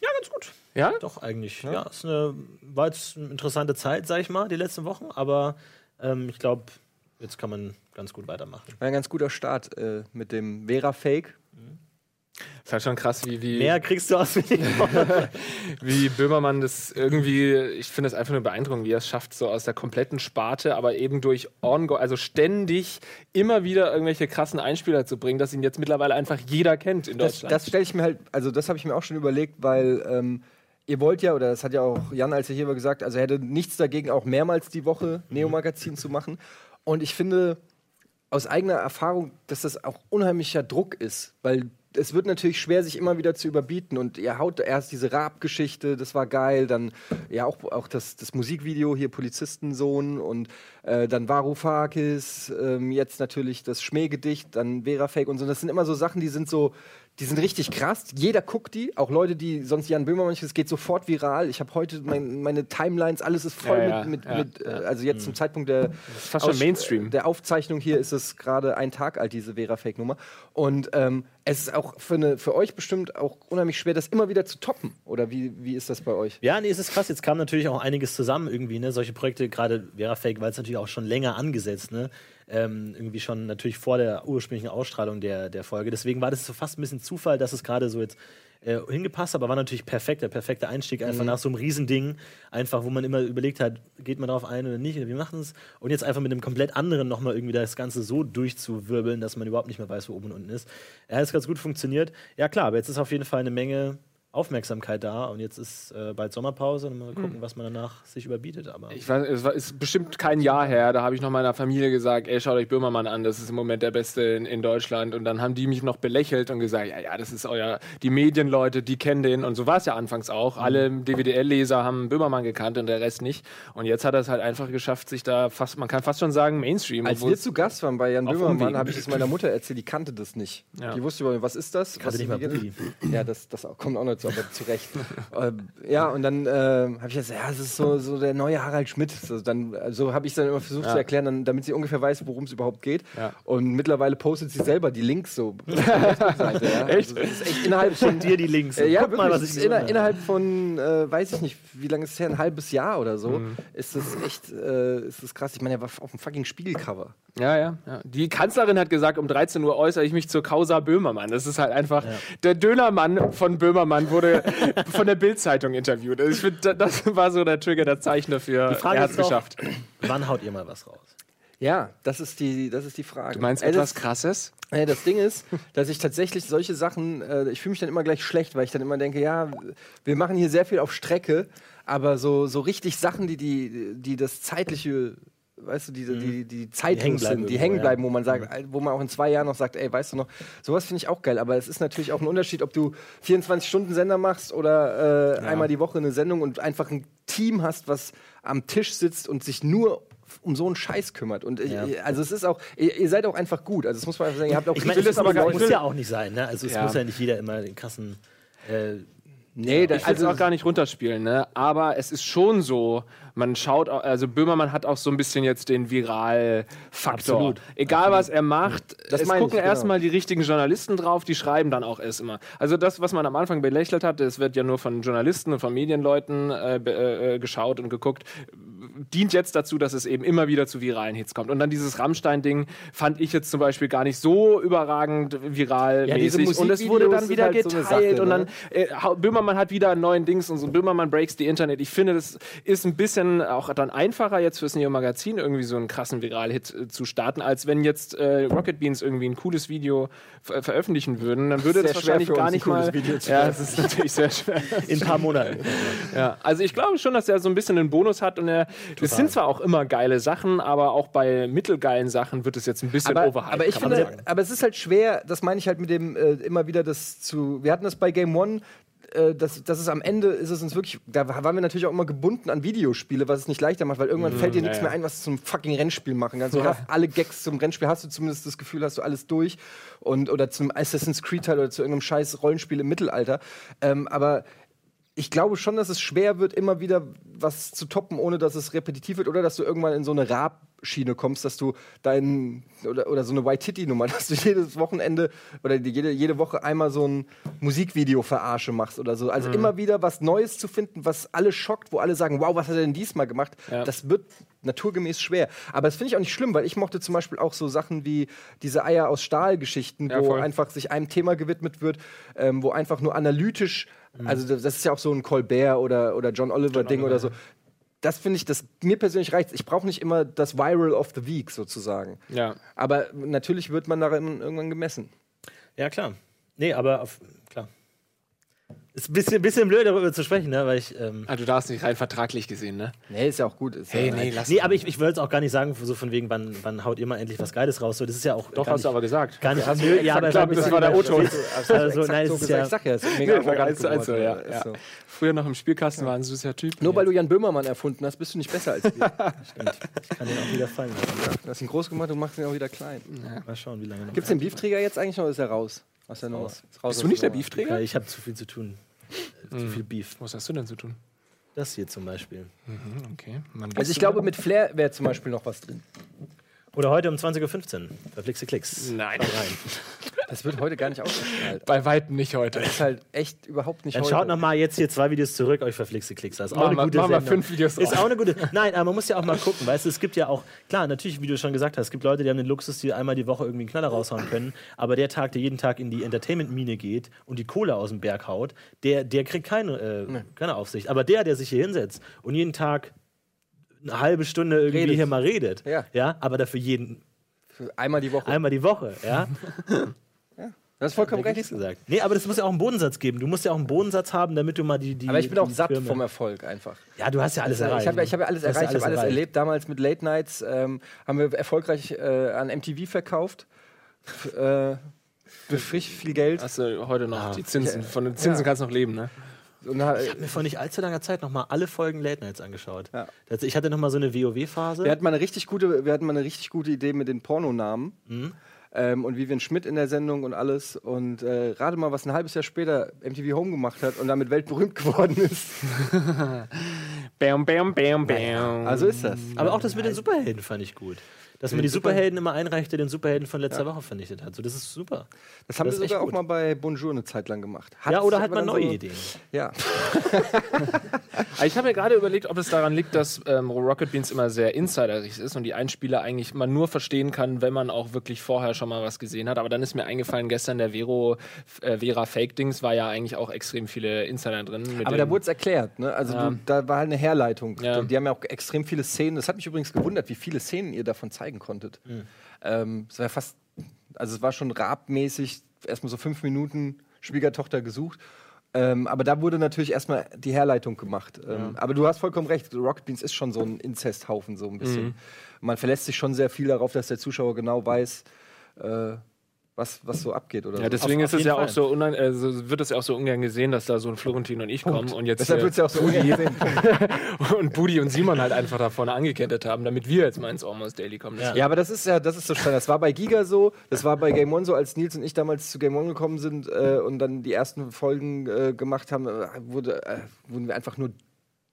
Ja, ganz gut. Ja? Doch, eigentlich. Ja, ist eine, war jetzt eine interessante Zeit, sag ich mal, die letzten Wochen, aber ähm, ich glaube, jetzt kann man ganz gut weitermachen. War ein ganz guter Start äh, mit dem Vera-Fake. Ist halt schon krass, wie, wie, Mehr kriegst du aus wie wie Böhmermann das irgendwie, ich finde das einfach nur beeindruckend, wie er es schafft, so aus der kompletten Sparte, aber eben durch Ongo, also ständig immer wieder irgendwelche krassen Einspieler zu bringen, dass ihn jetzt mittlerweile einfach jeder kennt in Das, Deutschland. das stelle ich mir halt, also das habe ich mir auch schon überlegt, weil ähm, ihr wollt ja, oder das hat ja auch Jan, als er hier war, gesagt, also er hätte nichts dagegen, auch mehrmals die Woche Neo-Magazin zu machen. Und ich finde aus eigener Erfahrung, dass das auch unheimlicher Druck ist, weil es wird natürlich schwer, sich immer wieder zu überbieten. Und ihr haut erst diese Raab-Geschichte, das war geil. Dann ja auch, auch das, das Musikvideo hier, Polizistensohn. Und äh, dann Varoufakis, ähm, jetzt natürlich das Schmähgedicht, dann Vera Fake und so. Das sind immer so Sachen, die sind so, die sind richtig krass. Jeder guckt die, auch Leute, die sonst Jan Böhmermann, es geht sofort viral. Ich habe heute mein, meine Timelines, alles ist voll Ja, ja, mit, mit, ja, mit äh, also jetzt zum Zeitpunkt der, fast schon Mainstream. der Aufzeichnung hier ist es gerade ein Tag alt, diese Vera-Fake-Nummer. Und ähm, es ist auch für, eine, für euch bestimmt auch unheimlich schwer, das immer wieder zu toppen. Oder wie, wie ist das bei euch? Ja, nee, es ist krass. Jetzt kam natürlich auch einiges zusammen irgendwie, ne? Solche Projekte, gerade Verafake, weil es natürlich auch schon länger angesetzt, ne? Ähm, irgendwie schon natürlich vor der ursprünglichen Ausstrahlung der, der Folge. Deswegen war das so fast ein bisschen Zufall, dass es gerade so jetzt äh, hingepasst hat, aber war natürlich perfekt, der perfekte Einstieg einfach nach so einem Riesending, einfach, wo man immer überlegt hat, geht man darauf ein oder nicht, oder wie machen es? Und jetzt einfach mit einem komplett anderen nochmal irgendwie das Ganze so durchzuwirbeln, dass man überhaupt nicht mehr weiß, wo oben und unten ist. Er hat ganz gut funktioniert. Ja klar, aber jetzt ist auf jeden Fall eine Menge Aufmerksamkeit da und jetzt ist äh, bald Sommerpause und mal gucken, was man danach sich überbietet. Aber Ich weiß, es war, ist bestimmt kein Jahr her, da habe ich noch meiner Familie gesagt, ey, schaut euch Böhmermann an, das ist im Moment der Beste in, in Deutschland. Und dann haben die mich noch belächelt und gesagt, ja, ja, das ist euer, die Medienleute, die kennen den. Und so war es ja anfangs auch. Alle DWDL-Leser haben Böhmermann gekannt und der Rest nicht. Und jetzt hat er es halt einfach geschafft, sich da fast, man kann fast schon sagen, Mainstream. Als wir zu Gast waren bei Jan Böhmermann, habe ich es meiner Mutter erzählt, die kannte das nicht. Ja. Die wusste überhaupt nicht, was ist das? was nicht mal? Ja, das, das kommt auch noch zu, aber zurecht. ähm, ja, und dann äh, habe ich gesagt, ja, das ist so, so der neue Harald Schmidt. So, dann, so habe ich es dann immer versucht Ja. zu erklären, dann, damit sie ungefähr weiß, worum es überhaupt geht. Ja. Und mittlerweile postet sie selber die Links so. Facebook-Seite, ja. Echt? Also, ist echt innerhalb von dir die Links. äh, ja, Guck wirklich. mal, was es ich inner, innerhalb von, äh, weiß ich nicht, wie lange ist es her, ein halbes Jahr oder so, Mhm. ist das echt, äh, ist das krass. Ich meine, er war auf dem fucking Spiegelcover. Ja, ja, ja. Die Kanzlerin hat gesagt, um 13 Uhr äußere ich mich zur Causa Böhmermann. Das ist halt einfach, der Dönermann von Böhmermann wurde von der Bild-Zeitung interviewt. Also ich finde, das war so der Trigger, der Zeichen dafür. Die Frage er hat ist es doch, geschafft. Wann haut ihr mal was raus? Ja, das ist die, das ist die Frage. Du meinst Ey, etwas das, Krasses? äh, das Ding ist, dass ich tatsächlich solche Sachen, äh, ich fühle mich dann immer gleich schlecht, weil ich dann immer denke, ja, wir machen hier sehr viel auf Strecke, aber so, so richtig Sachen, die, die, die das zeitliche weißt du, diese, die, die Zeit hängen bleiben sind, die hängen ja. bleiben, wo man sagt, wo man auch in zwei Jahren noch sagt, ey, weißt du noch, sowas finde ich auch geil. Aber es ist natürlich auch ein Unterschied, ob du 24-Stunden-Sender machst oder äh, einmal die Woche eine Sendung und einfach ein Team hast, was am Tisch sitzt und sich nur um so einen Scheiß kümmert. Und ich, Ja. also es ist auch, ihr, ihr seid auch einfach gut. Also das muss man einfach sagen, ihr habt auch Ich meine, will das das aber gar muss ja auch nicht sein. Ne? Also es Ja. muss ja nicht jeder immer den krassen. Äh, Nee, Ich will es auch gar nicht runterspielen, ne? aber es ist schon so, man schaut, au- also Böhmermann hat auch so ein bisschen jetzt den Viral-Faktor. Absolut. Egal was er macht, Das es meine ich, gucken genau. erstmal die richtigen Journalisten drauf, die schreiben dann auch erst immer. Also das, was man am Anfang belächelt hat, das wird ja nur von Journalisten und von Medienleuten äh, äh, geschaut und geguckt, dient jetzt dazu, dass es eben immer wieder zu viralen Hits kommt. Und dann dieses Rammstein-Ding fand ich jetzt zum Beispiel gar nicht so überragend viral Ja, diese und es wurde dann wieder halt so geteilt Sache, und dann ne? äh, Böhmermann hat wieder einen neuen Dings und so. Böhmermann breaks the Internet. Ich finde, das ist ein bisschen auch dann einfacher jetzt fürs Neo Magazin irgendwie so einen krassen Viral-Hit äh, zu starten, als wenn jetzt äh, Rocket Beans irgendwie ein cooles Video ver veröffentlichen würden. Dann würde das schwer wahrscheinlich gar nicht cooles mal. Ja, das ist natürlich sehr schwer. in ein paar Monaten. Ja, also ich glaube schon, dass er so ein bisschen einen Bonus hat und er. Es sind zwar auch immer geile Sachen, aber auch bei mittelgeilen Sachen wird es jetzt ein bisschen aber, overhyped. aber ich finde, sagen. aber es ist halt schwer, das meine ich halt mit dem äh, immer wieder das zu. Wir hatten das bei Game One. äh, Das, das ist am Ende ist es uns wirklich, da waren wir natürlich auch immer gebunden an Videospiele, was es nicht leichter macht, weil irgendwann fällt dir nichts ja, mehr ein, was du zum fucking Rennspiel machen kannst. Du hast alle Gags zum Rennspiel, hast du zumindest das Gefühl, hast du alles durch und oder zum Assassin's Creed Teil oder zu irgendeinem scheiß Rollenspiel im Mittelalter. Ähm, aber ich glaube schon, dass es schwer wird, immer wieder was zu toppen, ohne dass es repetitiv wird oder dass du irgendwann in so eine Rab-Schiene kommst, dass du dein oder, oder so eine White-Titty-Nummer, dass du jedes Wochenende oder jede, jede Woche einmal so ein Musikvideo-Verarsche machst oder so. Mhm. Also immer wieder was Neues zu finden, was alle schockt, wo alle sagen, wow, was hat er denn diesmal gemacht? Ja. Das wird naturgemäß schwer. Aber das finde ich auch nicht schlimm, weil ich mochte zum Beispiel auch so Sachen wie diese Eier aus Stahl-Geschichten, Ja, wo voll. einfach sich einem Thema gewidmet wird, ähm, wo einfach nur analytisch, Mhm. also das ist ja auch so ein Colbert oder, oder John Oliver-Ding oder so. Das finde ich, das mir persönlich reicht. Ich brauche nicht immer das Viral of the Week sozusagen. Ja. Aber natürlich wird man darin irgendwann gemessen. Ja, klar. Nee, aber auf. Ist ein bisschen, bisschen blöd, darüber zu sprechen, ne? weil ich. Ähm, Ah, du darfst nicht rein vertraglich gesehen, ne? Nee, ist ja auch gut. Ist Hey, ja, nee, lass nee, aber ich, ich wollte es auch gar nicht sagen, so von wegen, wann, wann haut ihr mal endlich was Geiles raus. So, das ist ja auch. Doch, hast du nicht, aber gesagt. Gar nicht. Hast du nö, ja, aber klar weil- das war der O-Ton. Also, Also, nein, es so ist gesagt. ja- Ich sag ja, es ist mega arrogant eins zu eins so, geworden. ja, Ist ja. so. Früher noch im Spielkasten war ein süßer Typ. Nur weil du Jan Böhmermann erfunden hast, bist du nicht besser als wir. kann den auch wieder fallen lassen. du hast ihn groß gemacht und machst ihn auch wieder klein. Mal schauen, wie lange noch. Gibt es den Beefträger jetzt eigentlich noch oder ist er raus? Aus der Nummer? Bist du nicht der. Beefträger? Ja, ich habe zu viel zu tun. Zu viel Beef. Was hast du denn zu tun? Das hier zum Beispiel. Mhm, okay. Also ich glaube, mit Flair wäre zum Beispiel noch was drin. Oder heute um 20.15 Uhr. Verflixte Klicks. da? Nein. Das wird heute gar nicht ausgestrahlt. Bei weitem nicht heute. Das ist halt echt überhaupt nicht Dann heute. schaut noch mal jetzt hier zwei Videos zurück, euch verflixte Klicks. Das ist auch eine gute machen wir Sendung. fünf Videos Ist auch eine gute. Nein, aber man muss ja auch mal gucken, weißt du, es gibt ja auch, klar, natürlich, wie du schon gesagt hast, es gibt Leute, die haben den Luxus, die einmal die Woche irgendwie einen Knaller raushauen können, aber der Tag, der jeden Tag in die Entertainment-Mine geht und die Kohle aus dem Berg haut, der, der kriegt keine, äh, keine Aufsicht. Aber der, der sich hier hinsetzt und jeden Tag eine halbe Stunde irgendwie Redet. hier mal redet, Ja. ja, aber dafür jeden Für einmal die Woche. einmal die Woche, ja, Das ist vollkommen ich recht. nichts gesagt. Nee, aber das muss ja auch einen Bodensatz geben. Du musst ja auch einen Bodensatz haben, damit du mal die. die Aber ich bin auch satt Firmen- vom Erfolg einfach. Ja, du hast ja alles Also, erreicht. ich habe ich hab ja alles ja erreicht, ich habe alles erreicht. erlebt. Damals mit Late Nights ähm, haben wir erfolgreich äh, an MTV verkauft. Äh, für frisch viel Geld. Hast du heute noch Ah, die Zinsen? Von den Zinsen kannst du noch leben, ne? Und, ha- Ich habe mir vor nicht allzu langer Zeit noch mal alle Folgen Late Nights angeschaut. Ja. Ich hatte noch mal so eine WoW-Phase. wir, hatten mal eine richtig gute, wir hatten mal eine richtig gute Idee mit den Pornonamen. Mhm. Ähm, und Vivian Schmidt in der Sendung und alles. Und äh, rate mal, was ein halbes Jahr später MTV Home gemacht hat und damit weltberühmt geworden ist. Bam, bam, bam, bam. Also ist das. Aber auch das mit den Superhelden fand ich gut. Dass man die Superhelden immer einreicht, der den Superhelden von letzter Woche vernichtet hat. So, das ist super. Das haben Das wir sogar auch mal bei Bonjour eine Zeit lang gemacht. Hat ja, oder halt mal dann neue so- Ideen. Ja. Ich habe mir gerade überlegt, ob es daran liegt, dass ähm, Rocket Beans immer sehr insiderig ist und die Einspieler eigentlich man nur verstehen kann, wenn man auch wirklich vorher schon mal was gesehen hat. Aber dann ist mir eingefallen, gestern der Vero, äh, Vera Fake-Dings war ja eigentlich auch extrem viele Insider drin. mit Aber da wurde es erklärt, ne? Also Ja. du, da war halt eine Herleitung. Ja. Die haben ja auch extrem viele Szenen. Das hat mich übrigens gewundert, wie viele Szenen ihr davon zeigen zeigen konntet. Mhm. Ähm, es war fast, also es war schon rabmäßig, erstmal so fünf Minuten Schwiegertochter gesucht. Ähm, aber da wurde natürlich erstmal die Herleitung gemacht. Ähm, ja. Aber du hast vollkommen recht, Rocket Beans ist schon so ein Inzesthaufen, so ein bisschen. Mhm. Man verlässt sich schon sehr viel darauf, dass der Zuschauer genau weiß, äh, was, was so abgeht. Oder ja, so. deswegen auf, ist es ja Fall. auch so, also wird es ja auch so ungern gesehen, dass da so ein Florentin und ich Punkt. kommen und jetzt. Deshalb wird es ja auch so ungern gesehen. und Budi und Simon halt einfach da vorne angekettet haben, damit wir jetzt mal ins Almost Daily kommen. Ja. ja, aber das ist ja, das ist so spannend. Das war bei Giga so, das war bei Game One so, als Nils und ich damals zu Game One gekommen sind äh, und dann die ersten Folgen äh, gemacht haben, äh, wurde, äh, wurden wir einfach nur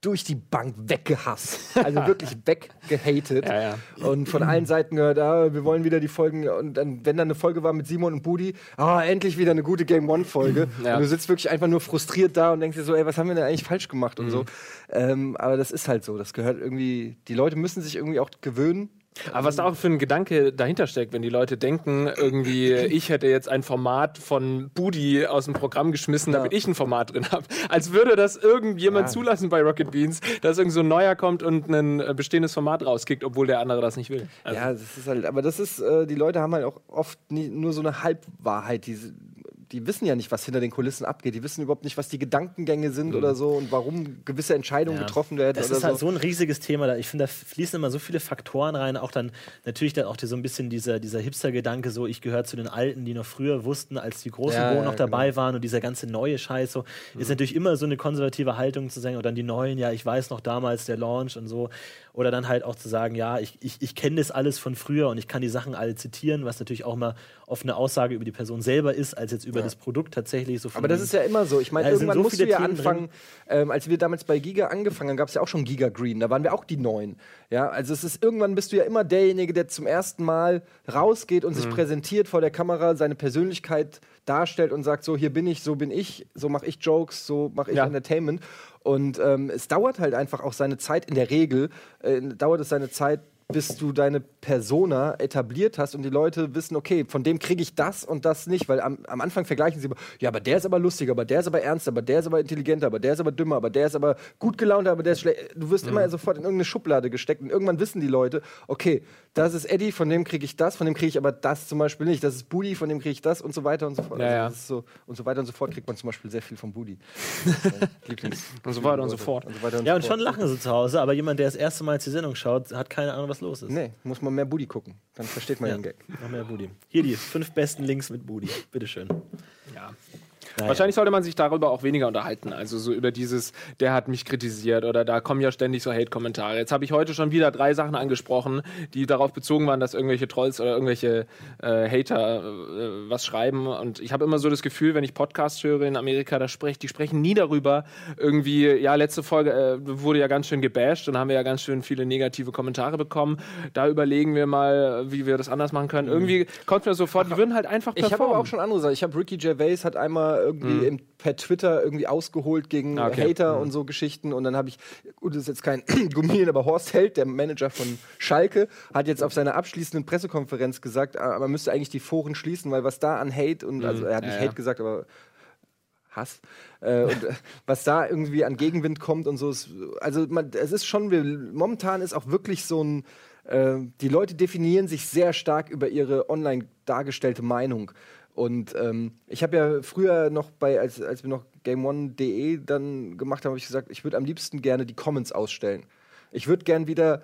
durch die Bank weggehasst. Also wirklich weggehatet. Ja, ja. Und von allen Seiten gehört, ah, wir wollen wieder die Folgen. Und dann, wenn dann eine Folge war mit Simon und Budi, ah, endlich wieder eine gute Game One-Folge. Ja. Und du sitzt wirklich einfach nur frustriert da und denkst dir so, ey, was haben wir denn eigentlich falsch gemacht und mhm. so. Ähm, aber das ist halt so. Das gehört irgendwie, die Leute müssen sich irgendwie auch gewöhnen aber was da auch für ein Gedanke dahinter steckt, wenn die Leute denken, irgendwie, ich hätte jetzt ein Format von Budi aus dem Programm geschmissen, damit ja. ich ein Format drin habe. Als würde das irgendjemand ja. zulassen bei Rocket Beans, dass irgend so ein neuer kommt und ein äh, bestehendes Format rauskickt, obwohl der andere das nicht will. Also ja, das ist halt, aber das ist, äh, die Leute haben halt auch oft nie, nur so eine Halbwahrheit, die die wissen ja nicht, was hinter den Kulissen abgeht. Die wissen überhaupt nicht, was die Gedankengänge sind mhm. oder so und warum gewisse Entscheidungen ja. getroffen werden. Das ist halt so. so ein riesiges Thema. Ich finde, da fließen immer so viele Faktoren rein. Auch dann natürlich dann auch so ein bisschen dieser, dieser Hipster-Gedanke, so ich gehöre zu den Alten, die noch früher wussten, als die großen ja, Bo noch dabei genau. waren und dieser ganze neue Scheiß. So mhm. ist natürlich immer so eine konservative Haltung zu sagen, oder dann die Neuen, ja, ich weiß noch damals der Launch und so. Oder dann halt auch zu sagen, ja, ich, ich, ich kenne das alles von früher und ich kann die Sachen alle zitieren, was natürlich auch mal oft eine Aussage über die Person selber ist, als jetzt über ja. das Produkt tatsächlich so Aber das ist ja immer so. Ich meine, irgendwann so musst du ja Themen anfangen, ähm, als wir damals bei Giga angefangen haben, gab es ja auch schon Giga Green, da waren wir auch die Neuen. Ja, also es ist irgendwann bist du ja immer derjenige, der zum ersten Mal rausgeht und mhm. sich präsentiert vor der Kamera, seine Persönlichkeit darstellt und sagt, so hier bin ich, so bin ich, so mache ich Jokes, so mache ich ja. Entertainment. Und ähm, es dauert halt einfach auch seine Zeit, in der Regel äh, dauert es seine Zeit, bis du deine Persona etabliert hast und die Leute wissen, okay, von dem kriege ich das und das nicht, weil am, am Anfang vergleichen sie, ja, aber der ist aber lustiger, aber der ist aber ernster, aber der ist aber intelligenter, aber der ist aber dümmer, aber der ist aber gut gelaunt, aber der ist schlecht. Du wirst mhm. immer sofort in irgendeine Schublade gesteckt und irgendwann wissen die Leute, okay, das ist Eddie, von dem kriege ich das, von dem kriege ich aber das zum Beispiel nicht, das ist Budi, von dem kriege ich das und so weiter und so fort. Ja, also so, und so weiter und so fort kriegt man zum Beispiel sehr viel von Budi. Lieblings und so weiter und so fort. Und so weiter und ja, und schon lachen sie zu Hause, aber jemand, der das erste Mal die Sendung schaut, hat keine Ahnung, was los ist. Nee, muss muss man mehr Booty gucken. Dann versteht man ja. den Gag. Noch mehr Booty. Hier die fünf besten Links mit Booty. Bitteschön. Ja. Naja. Wahrscheinlich sollte man sich darüber auch weniger unterhalten. Also so über dieses, der hat mich kritisiert oder da kommen ja ständig so Hate-Kommentare. Jetzt habe ich heute schon wieder drei Sachen angesprochen, die darauf bezogen waren, dass irgendwelche Trolls oder irgendwelche äh, Hater äh, was schreiben. Und ich habe immer so das Gefühl, wenn ich Podcasts höre in Amerika, da sprech, die sprechen nie darüber. Irgendwie, ja, letzte Folge äh, wurde ja ganz schön gebasht und haben wir ja ganz schön viele negative Kommentare bekommen. Da überlegen wir mal, wie wir das anders machen können. Mhm. Irgendwie kommt mir sofort, die würden halt einfach performen. Ich habe aber auch schon andere Sachen. Ich habe Ricky Gervais hat einmal irgendwie mhm. im, per Twitter irgendwie ausgeholt gegen ah, okay. Hater mhm. und so Geschichten. Und dann habe ich, gut, das ist jetzt kein Gummieren, aber Horst Held, der Manager von Schalke, hat jetzt auf seiner abschließenden Pressekonferenz gesagt, ah, man müsste eigentlich die Foren schließen, weil was da an Hate und, mhm. also er hat nicht ja, Hate ja. gesagt, aber Hass. Äh, und äh, was da irgendwie an Gegenwind kommt und so. Ist, also man, es ist schon, wir, momentan ist auch wirklich so ein, äh, die Leute definieren sich sehr stark über ihre online dargestellte Meinung. Und ähm, ich habe ja früher noch bei, als, als wir noch GameOne.de dann gemacht haben, habe ich gesagt, ich würde am liebsten gerne die Comments ausstellen. Ich würde gerne wieder,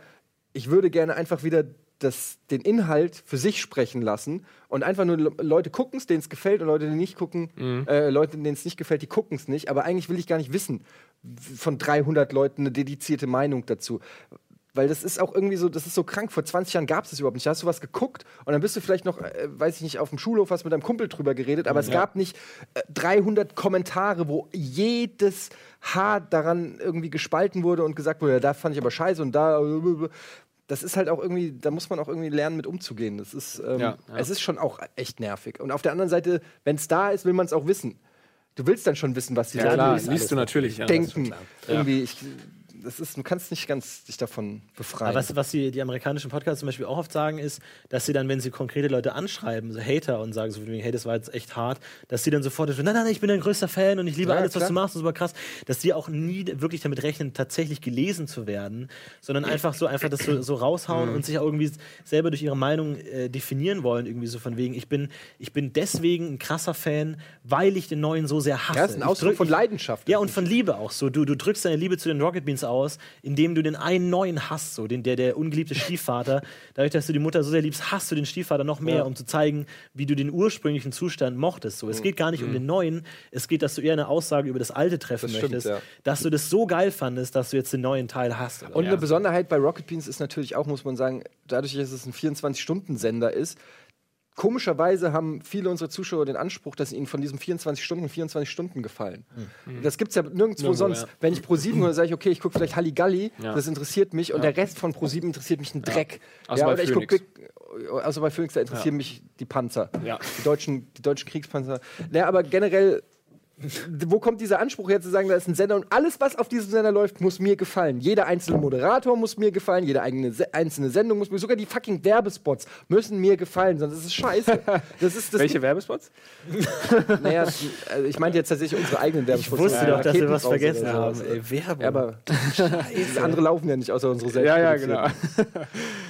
ich würde gerne einfach wieder das, den Inhalt für sich sprechen lassen und einfach nur Leute gucken es, denen es gefällt und Leute, die nicht gucken, mhm. äh, Leute, denen es nicht gefällt, die gucken es nicht. Aber eigentlich will ich gar nicht wissen von 300 Leuten eine dedizierte Meinung dazu. Weil das ist auch irgendwie so, das ist so krank. Vor 20 Jahren gab es das überhaupt nicht. Da hast du was geguckt und dann bist du vielleicht noch, äh, weiß ich nicht, auf dem Schulhof hast mit deinem Kumpel drüber geredet, aber ja. es gab nicht äh, 300 Kommentare, wo jedes Haar daran irgendwie gespalten wurde und gesagt wurde, ja, da fand ich aber scheiße und da. Das ist halt auch irgendwie, da muss man auch irgendwie lernen, mit umzugehen. Das ist, ähm, ja, ja. es ist schon auch echt nervig. Und auf der anderen Seite, wenn es da ist, will man es auch wissen. Du willst dann schon wissen, was die ja, klar, liest du natürlich, denken. Irgendwie, ich, das ist, du kannst nicht ganz dich davon befreien. Aber was, was die, die amerikanischen Podcasts zum Beispiel auch oft sagen, ist, dass sie dann, wenn sie konkrete Leute anschreiben, so Hater und sagen so, hey, das war jetzt echt hart, dass sie dann sofort, nein, nein, nein, ich bin dein größter Fan und ich liebe Ja, alles, was klar. du machst, und super krass, dass die auch nie wirklich damit rechnen, tatsächlich gelesen zu werden, sondern einfach so einfach das so, so raushauen Mhm. und sich auch irgendwie selber durch ihre Meinung äh, definieren wollen, irgendwie so von wegen, ich bin, ich bin deswegen ein krasser Fan, weil ich den neuen so sehr hasse. ja, ist ein Ausdruck drück- von Leidenschaft. ja, und von Liebe auch so. Du, du drückst deine Liebe zu den Rocket Beans aus, indem du den einen neuen hast, so, den, der, der ungeliebte Stiefvater. Dadurch, dass du die Mutter so sehr liebst, hast du den Stiefvater noch mehr, Ja. um zu zeigen, wie du den ursprünglichen Zustand mochtest. So. Es geht gar nicht um den neuen, es geht, dass du eher eine Aussage über das alte treffen Das stimmt, möchtest, ja. dass du das so geil fandest, dass du jetzt den neuen Teil hast. Oder? Und eine Besonderheit bei Rocket Beans ist natürlich auch, muss man sagen, dadurch, dass es ein 24-Stunden-Sender ist, komischerweise haben viele unserer Zuschauer den Anspruch, dass ihnen von diesem 24 Stunden 24 Stunden gefallen. Das gibt es ja nirgendwo Nirgendwo, sonst. ja. Wenn ich Pro 7 höre, sage ich, okay, ich gucke vielleicht Halligalli, Ja. das interessiert mich, und der Rest von Pro 7 interessiert mich ein Dreck. Außer bei oder ich guck Phoenix. Big- also bei Phoenix, da interessieren mich die Panzer. Ja. Die, deutschen, die deutschen Kriegspanzer. Ja, aber generell wo kommt dieser Anspruch her zu sagen, da ist ein Sender und alles, was auf diesem Sender läuft, muss mir gefallen. Jeder einzelne Moderator muss mir gefallen, jede eigene Se einzelne Sendung muss mir, sogar die fucking Werbespots müssen mir gefallen, sonst ist es scheiße. Das ist das. Welche Werbespots? Naja, also ich meinte jetzt tatsächlich unsere eigenen ich Werbespots. wusste Ja, doch, dass wir was vergessen oder haben. Ey, Werbung. Ja, aber das andere laufen ja nicht außer unsere selbst. Ja, ja, genau.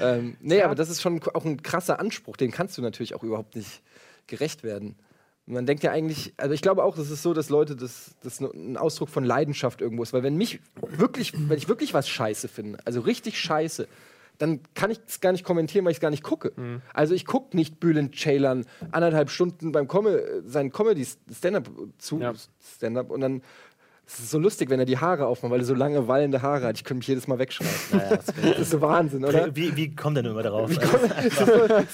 Ähm, nee, aber das ist schon auch ein krasser Anspruch, den kannst du natürlich auch überhaupt nicht gerecht werden. Man denkt ja eigentlich, also ich glaube auch, es ist so, dass Leute das, das ein Ausdruck von Leidenschaft irgendwo ist. Weil wenn mich wirklich, wenn ich wirklich was scheiße finde, also richtig scheiße, dann kann ich es gar nicht kommentieren, weil ich es gar nicht gucke. Also ich gucke nicht Bülent Ceylan anderthalb Stunden beim Com sein Comedy-Stand-up zu, Ja. Stand-up und dann es ist so lustig, wenn er die Haare aufmacht, weil er so lange wallende Haare hat. Ich könnte mich jedes Mal wegschreiben. das ist so Wahnsinn, oder? Wie, wie kommt denn immer darauf?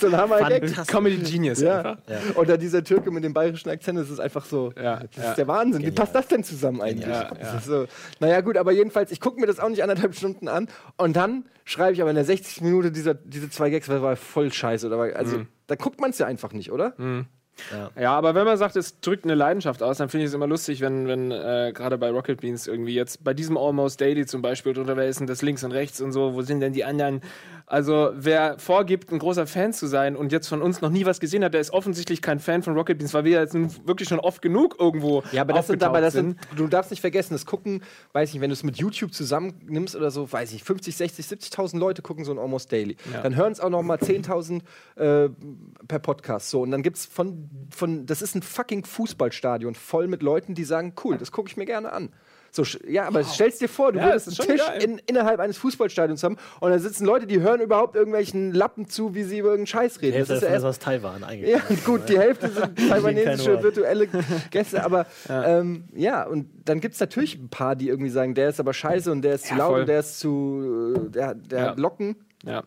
so ein Hammer-Gag. Fantastisch. Comedy Genius Ja. einfach. Oder dieser Türke mit dem bayerischen Akzent, das ist einfach so. Ja, das ja. ist der Wahnsinn. Wie passt das denn zusammen eigentlich? Ja, Das ja. so. Naja, gut, aber jedenfalls, ich gucke mir das auch nicht anderthalb Stunden an und dann schreibe ich aber in der 60. Minute dieser, diese zwei Gags, das war voll scheiße. Oder also, da guckt man es ja einfach nicht, oder? Ja, aber wenn man sagt, es drückt eine Leidenschaft aus, dann finde ich es immer lustig, wenn, wenn äh, gerade bei Rocket Beans irgendwie jetzt bei diesem Almost Daily zum Beispiel drunter, wer ist denn das links und rechts und so, wo sind denn die anderen? Also wer vorgibt, ein großer Fan zu sein und jetzt von uns noch nie was gesehen hat, der ist offensichtlich kein Fan von Rocket Beans, weil wir jetzt nun wirklich schon oft genug irgendwo Ja, aber das sind, aber das sind, du darfst nicht vergessen, das gucken, weiß nicht, wenn du es mit YouTube zusammennimmst oder so, weiß ich, 50, 60, 70.000 Leute gucken so ein Almost Daily. Ja. Dann hören es auch noch mal 10.000 äh, per Podcast. So, und dann gibt es von, von, das ist ein fucking Fußballstadion voll mit Leuten, die sagen, cool, das gucke ich mir gerne an. So, ja, aber stellst dir vor, du Ja, würdest einen Tisch in, innerhalb eines Fußballstadions haben und da sitzen Leute, die hören überhaupt irgendwelchen Lappen zu, wie sie über irgendeinen Scheiß reden. Hälfte Das ist ja erst ist aus Taiwan eigentlich. ja, gut, die Hälfte sind taiwanesische virtuelle Gäste, aber ja, ähm, ja und dann gibt es natürlich ein paar, die irgendwie sagen, der ist aber scheiße und der ist zu Ja, laut voll. und der ist zu, äh, der, der Ja. hat Locken. Ja.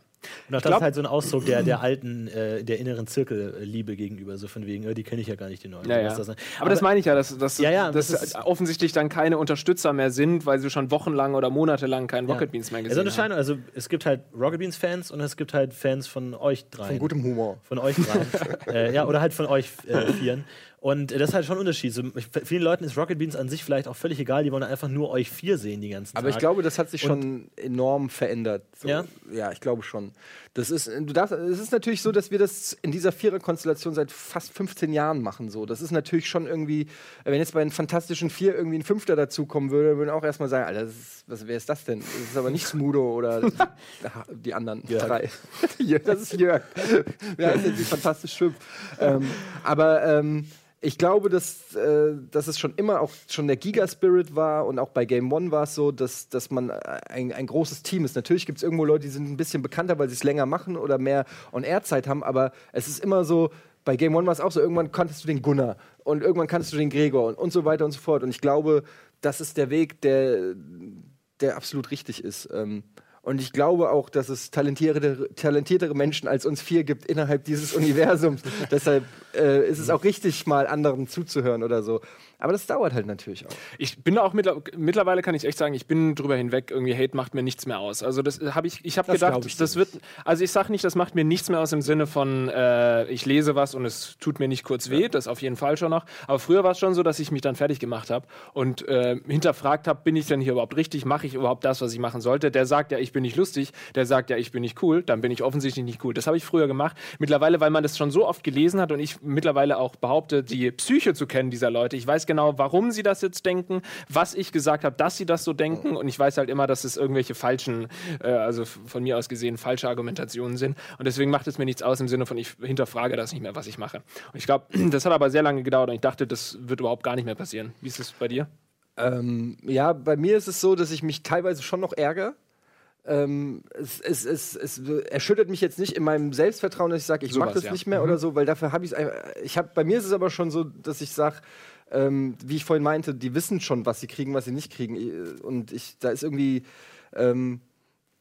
Und auch das glaub- ist halt so ein Ausdruck der, der alten, äh, der inneren Zirkelliebe gegenüber, so von wegen, äh, die kenne ich ja gar nicht, die neuen. Ja, ja. das Das sein- aber, das meine ich ja, dass, dass, Ja, ja, dass das ist- offensichtlich dann keine Unterstützer mehr sind, weil sie schon wochenlang oder monatelang keinen Rocket Beans mehr Es gesehen haben. unterscheiden, also es gibt halt Rocket Beans Fans und es gibt halt Fans von euch dreien. Von gutem Humor. Von euch dreien. äh, ja, oder halt von euch äh, vieren. Und das ist halt schon ein Unterschied. So, vielen Leuten ist Rocket Beans an sich vielleicht auch völlig egal, die wollen einfach nur euch vier sehen die ganzen Aber ich Tag. glaube, das hat sich schon enorm verändert. So, Ja? ja, ich glaube schon. Das ist, du darfst, es ist natürlich so, dass wir das in dieser Vierer-Konstellation seit fast 15 Jahren machen. So. Das ist natürlich schon irgendwie, wenn jetzt bei den Fantastischen Vier irgendwie ein Fünfter dazukommen würde, würden auch erstmal sagen, Alter, ist, was, wer ist das denn? Das ist aber nicht Smudo oder die anderen Jörg. drei. Das ist Jörg. Wer heißt jetzt die Fantastisch Fünf? ähm, aber ähm, ich glaube, dass, äh, dass es schon immer auch schon der Giga-Spirit war und auch bei Game One war es so, dass, dass man ein, ein großes Team ist. Natürlich gibt es irgendwo Leute, die sind ein bisschen bekannter, weil sie es länger machen oder mehr On-Air-Zeit haben, aber es ist immer so, bei Game One war es auch so, irgendwann kanntest du den Gunnar und irgendwann kanntest du den Gregor und, und so weiter und so fort. Und ich glaube, das ist der Weg, der, der absolut richtig ist. Ähm, und ich glaube auch, dass es talentiertere, talentiertere Menschen als uns vier gibt innerhalb dieses Universums. Deshalb äh, ist es auch richtig, mal anderen zuzuhören oder so. Aber das dauert halt natürlich auch. Ich bin auch mittler mittlerweile kann ich echt sagen, ich bin drüber hinweg. Irgendwie Hate macht mir nichts mehr aus. Also das habe ich. Ich habe gedacht, ich das wird. Also ich sage nicht, das macht mir nichts mehr aus im Sinne von äh, ich lese was und es tut mir nicht kurz weh. Das auf jeden Fall schon noch. Aber früher war es schon so, dass ich mich dann fertig gemacht habe und äh, hinterfragt habe, bin ich denn hier überhaupt richtig? Mache ich überhaupt das, was ich machen sollte? Der sagt ja, ich bin nicht lustig. Der sagt ja, ich bin nicht cool. Dann bin ich offensichtlich nicht cool. Das habe ich früher gemacht. Mittlerweile, weil man das schon so oft gelesen hat und ich mittlerweile auch behaupte, die Psyche zu kennen dieser Leute. Ich weiß genau, warum sie das jetzt denken, was ich gesagt habe, dass sie das so denken. Und ich weiß halt immer, dass es irgendwelche falschen, äh, also von mir aus gesehen, falsche Argumentationen sind. Und deswegen macht es mir nichts aus im Sinne von, ich hinterfrage das nicht mehr, was ich mache. Und ich glaube, das hat aber sehr lange gedauert und ich dachte, das wird überhaupt gar nicht mehr passieren. Wie ist es bei dir? Ähm, ja, bei mir ist es so, dass ich mich teilweise schon noch ärgere. Ähm, es, es, es, es, erschüttert mich jetzt nicht in meinem Selbstvertrauen, dass ich sage, ich mache das ja. nicht mehr mhm. oder so, weil dafür habe ich es ich habe bei mir ist es aber schon so, dass ich sage, ähm, wie ich vorhin meinte, die wissen schon, was sie kriegen, was sie nicht kriegen. Und ich, da ist irgendwie, ähm,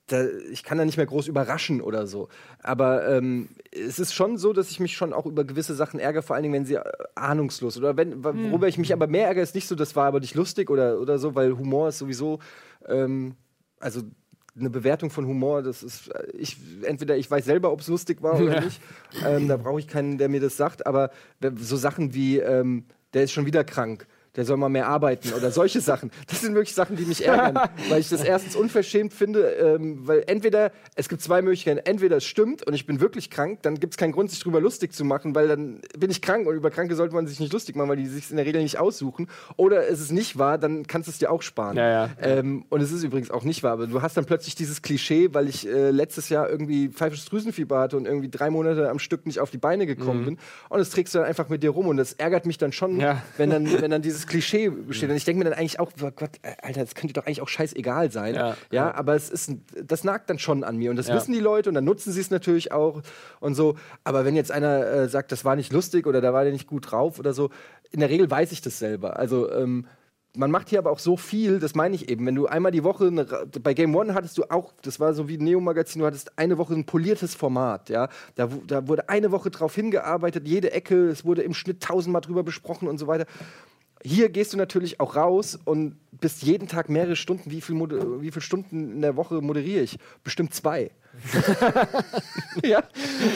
da, ich kann da nicht mehr groß überraschen oder so. Aber ähm, es ist schon so, dass ich mich schon auch über gewisse Sachen ärgere, vor allen Dingen, wenn sie äh, ahnungslos oder wenn, hm. worüber ich mich aber mehr ärgere, ist nicht so, das war aber nicht lustig oder, oder so, weil Humor ist sowieso, ähm, also eine Bewertung von Humor, das ist, äh, ich, entweder ich weiß selber, ob es lustig war oder ja. nicht. Ähm, da brauche ich keinen, der mir das sagt. Aber so Sachen wie, ähm, der ist schon wieder krank der soll mal mehr arbeiten oder solche Sachen. Das sind wirklich Sachen, die mich ärgern, weil ich das erstens unverschämt finde, ähm, weil entweder, es gibt zwei Möglichkeiten, entweder es stimmt und ich bin wirklich krank, dann gibt es keinen Grund, sich darüber lustig zu machen, weil dann bin ich krank und über Kranke sollte man sich nicht lustig machen, weil die sich in der Regel nicht aussuchen. Oder es ist nicht wahr, dann kannst du es dir auch sparen. Ja, ja. Ähm, und es ist übrigens auch nicht wahr, aber du hast dann plötzlich dieses Klischee, weil ich äh, letztes Jahr irgendwie pfeifisches Drüsenfieber hatte und irgendwie drei Monate am Stück nicht auf die Beine gekommen mhm. bin und das trägst du dann einfach mit dir rum und das ärgert mich dann schon, ja. wenn, dann, wenn dann dieses Klischee besteht. Und ich denke mir dann eigentlich auch, oh Gott, äh, Alter, das könnte doch eigentlich auch scheißegal sein. Ja, ja aber es ist, das nagt dann schon an mir. Und das ja. wissen die Leute und dann nutzen sie es natürlich auch und so. Aber wenn jetzt einer äh, sagt, das war nicht lustig oder da war der nicht gut drauf oder so, in der Regel weiß ich das selber. Also, ähm, man macht hier aber auch so viel, das meine ich eben. Wenn du einmal die Woche, eine, bei Game One hattest du auch, das war so wie Neo-Magazin, du hattest eine Woche ein poliertes Format, ja. Da, da wurde eine Woche drauf hingearbeitet, jede Ecke, es wurde im Schnitt tausendmal drüber besprochen und so weiter. Hier gehst du natürlich auch raus und bist jeden Tag mehrere Stunden. Wie viele wie viel Stunden in der Woche moderiere ich? Bestimmt zwei. ja,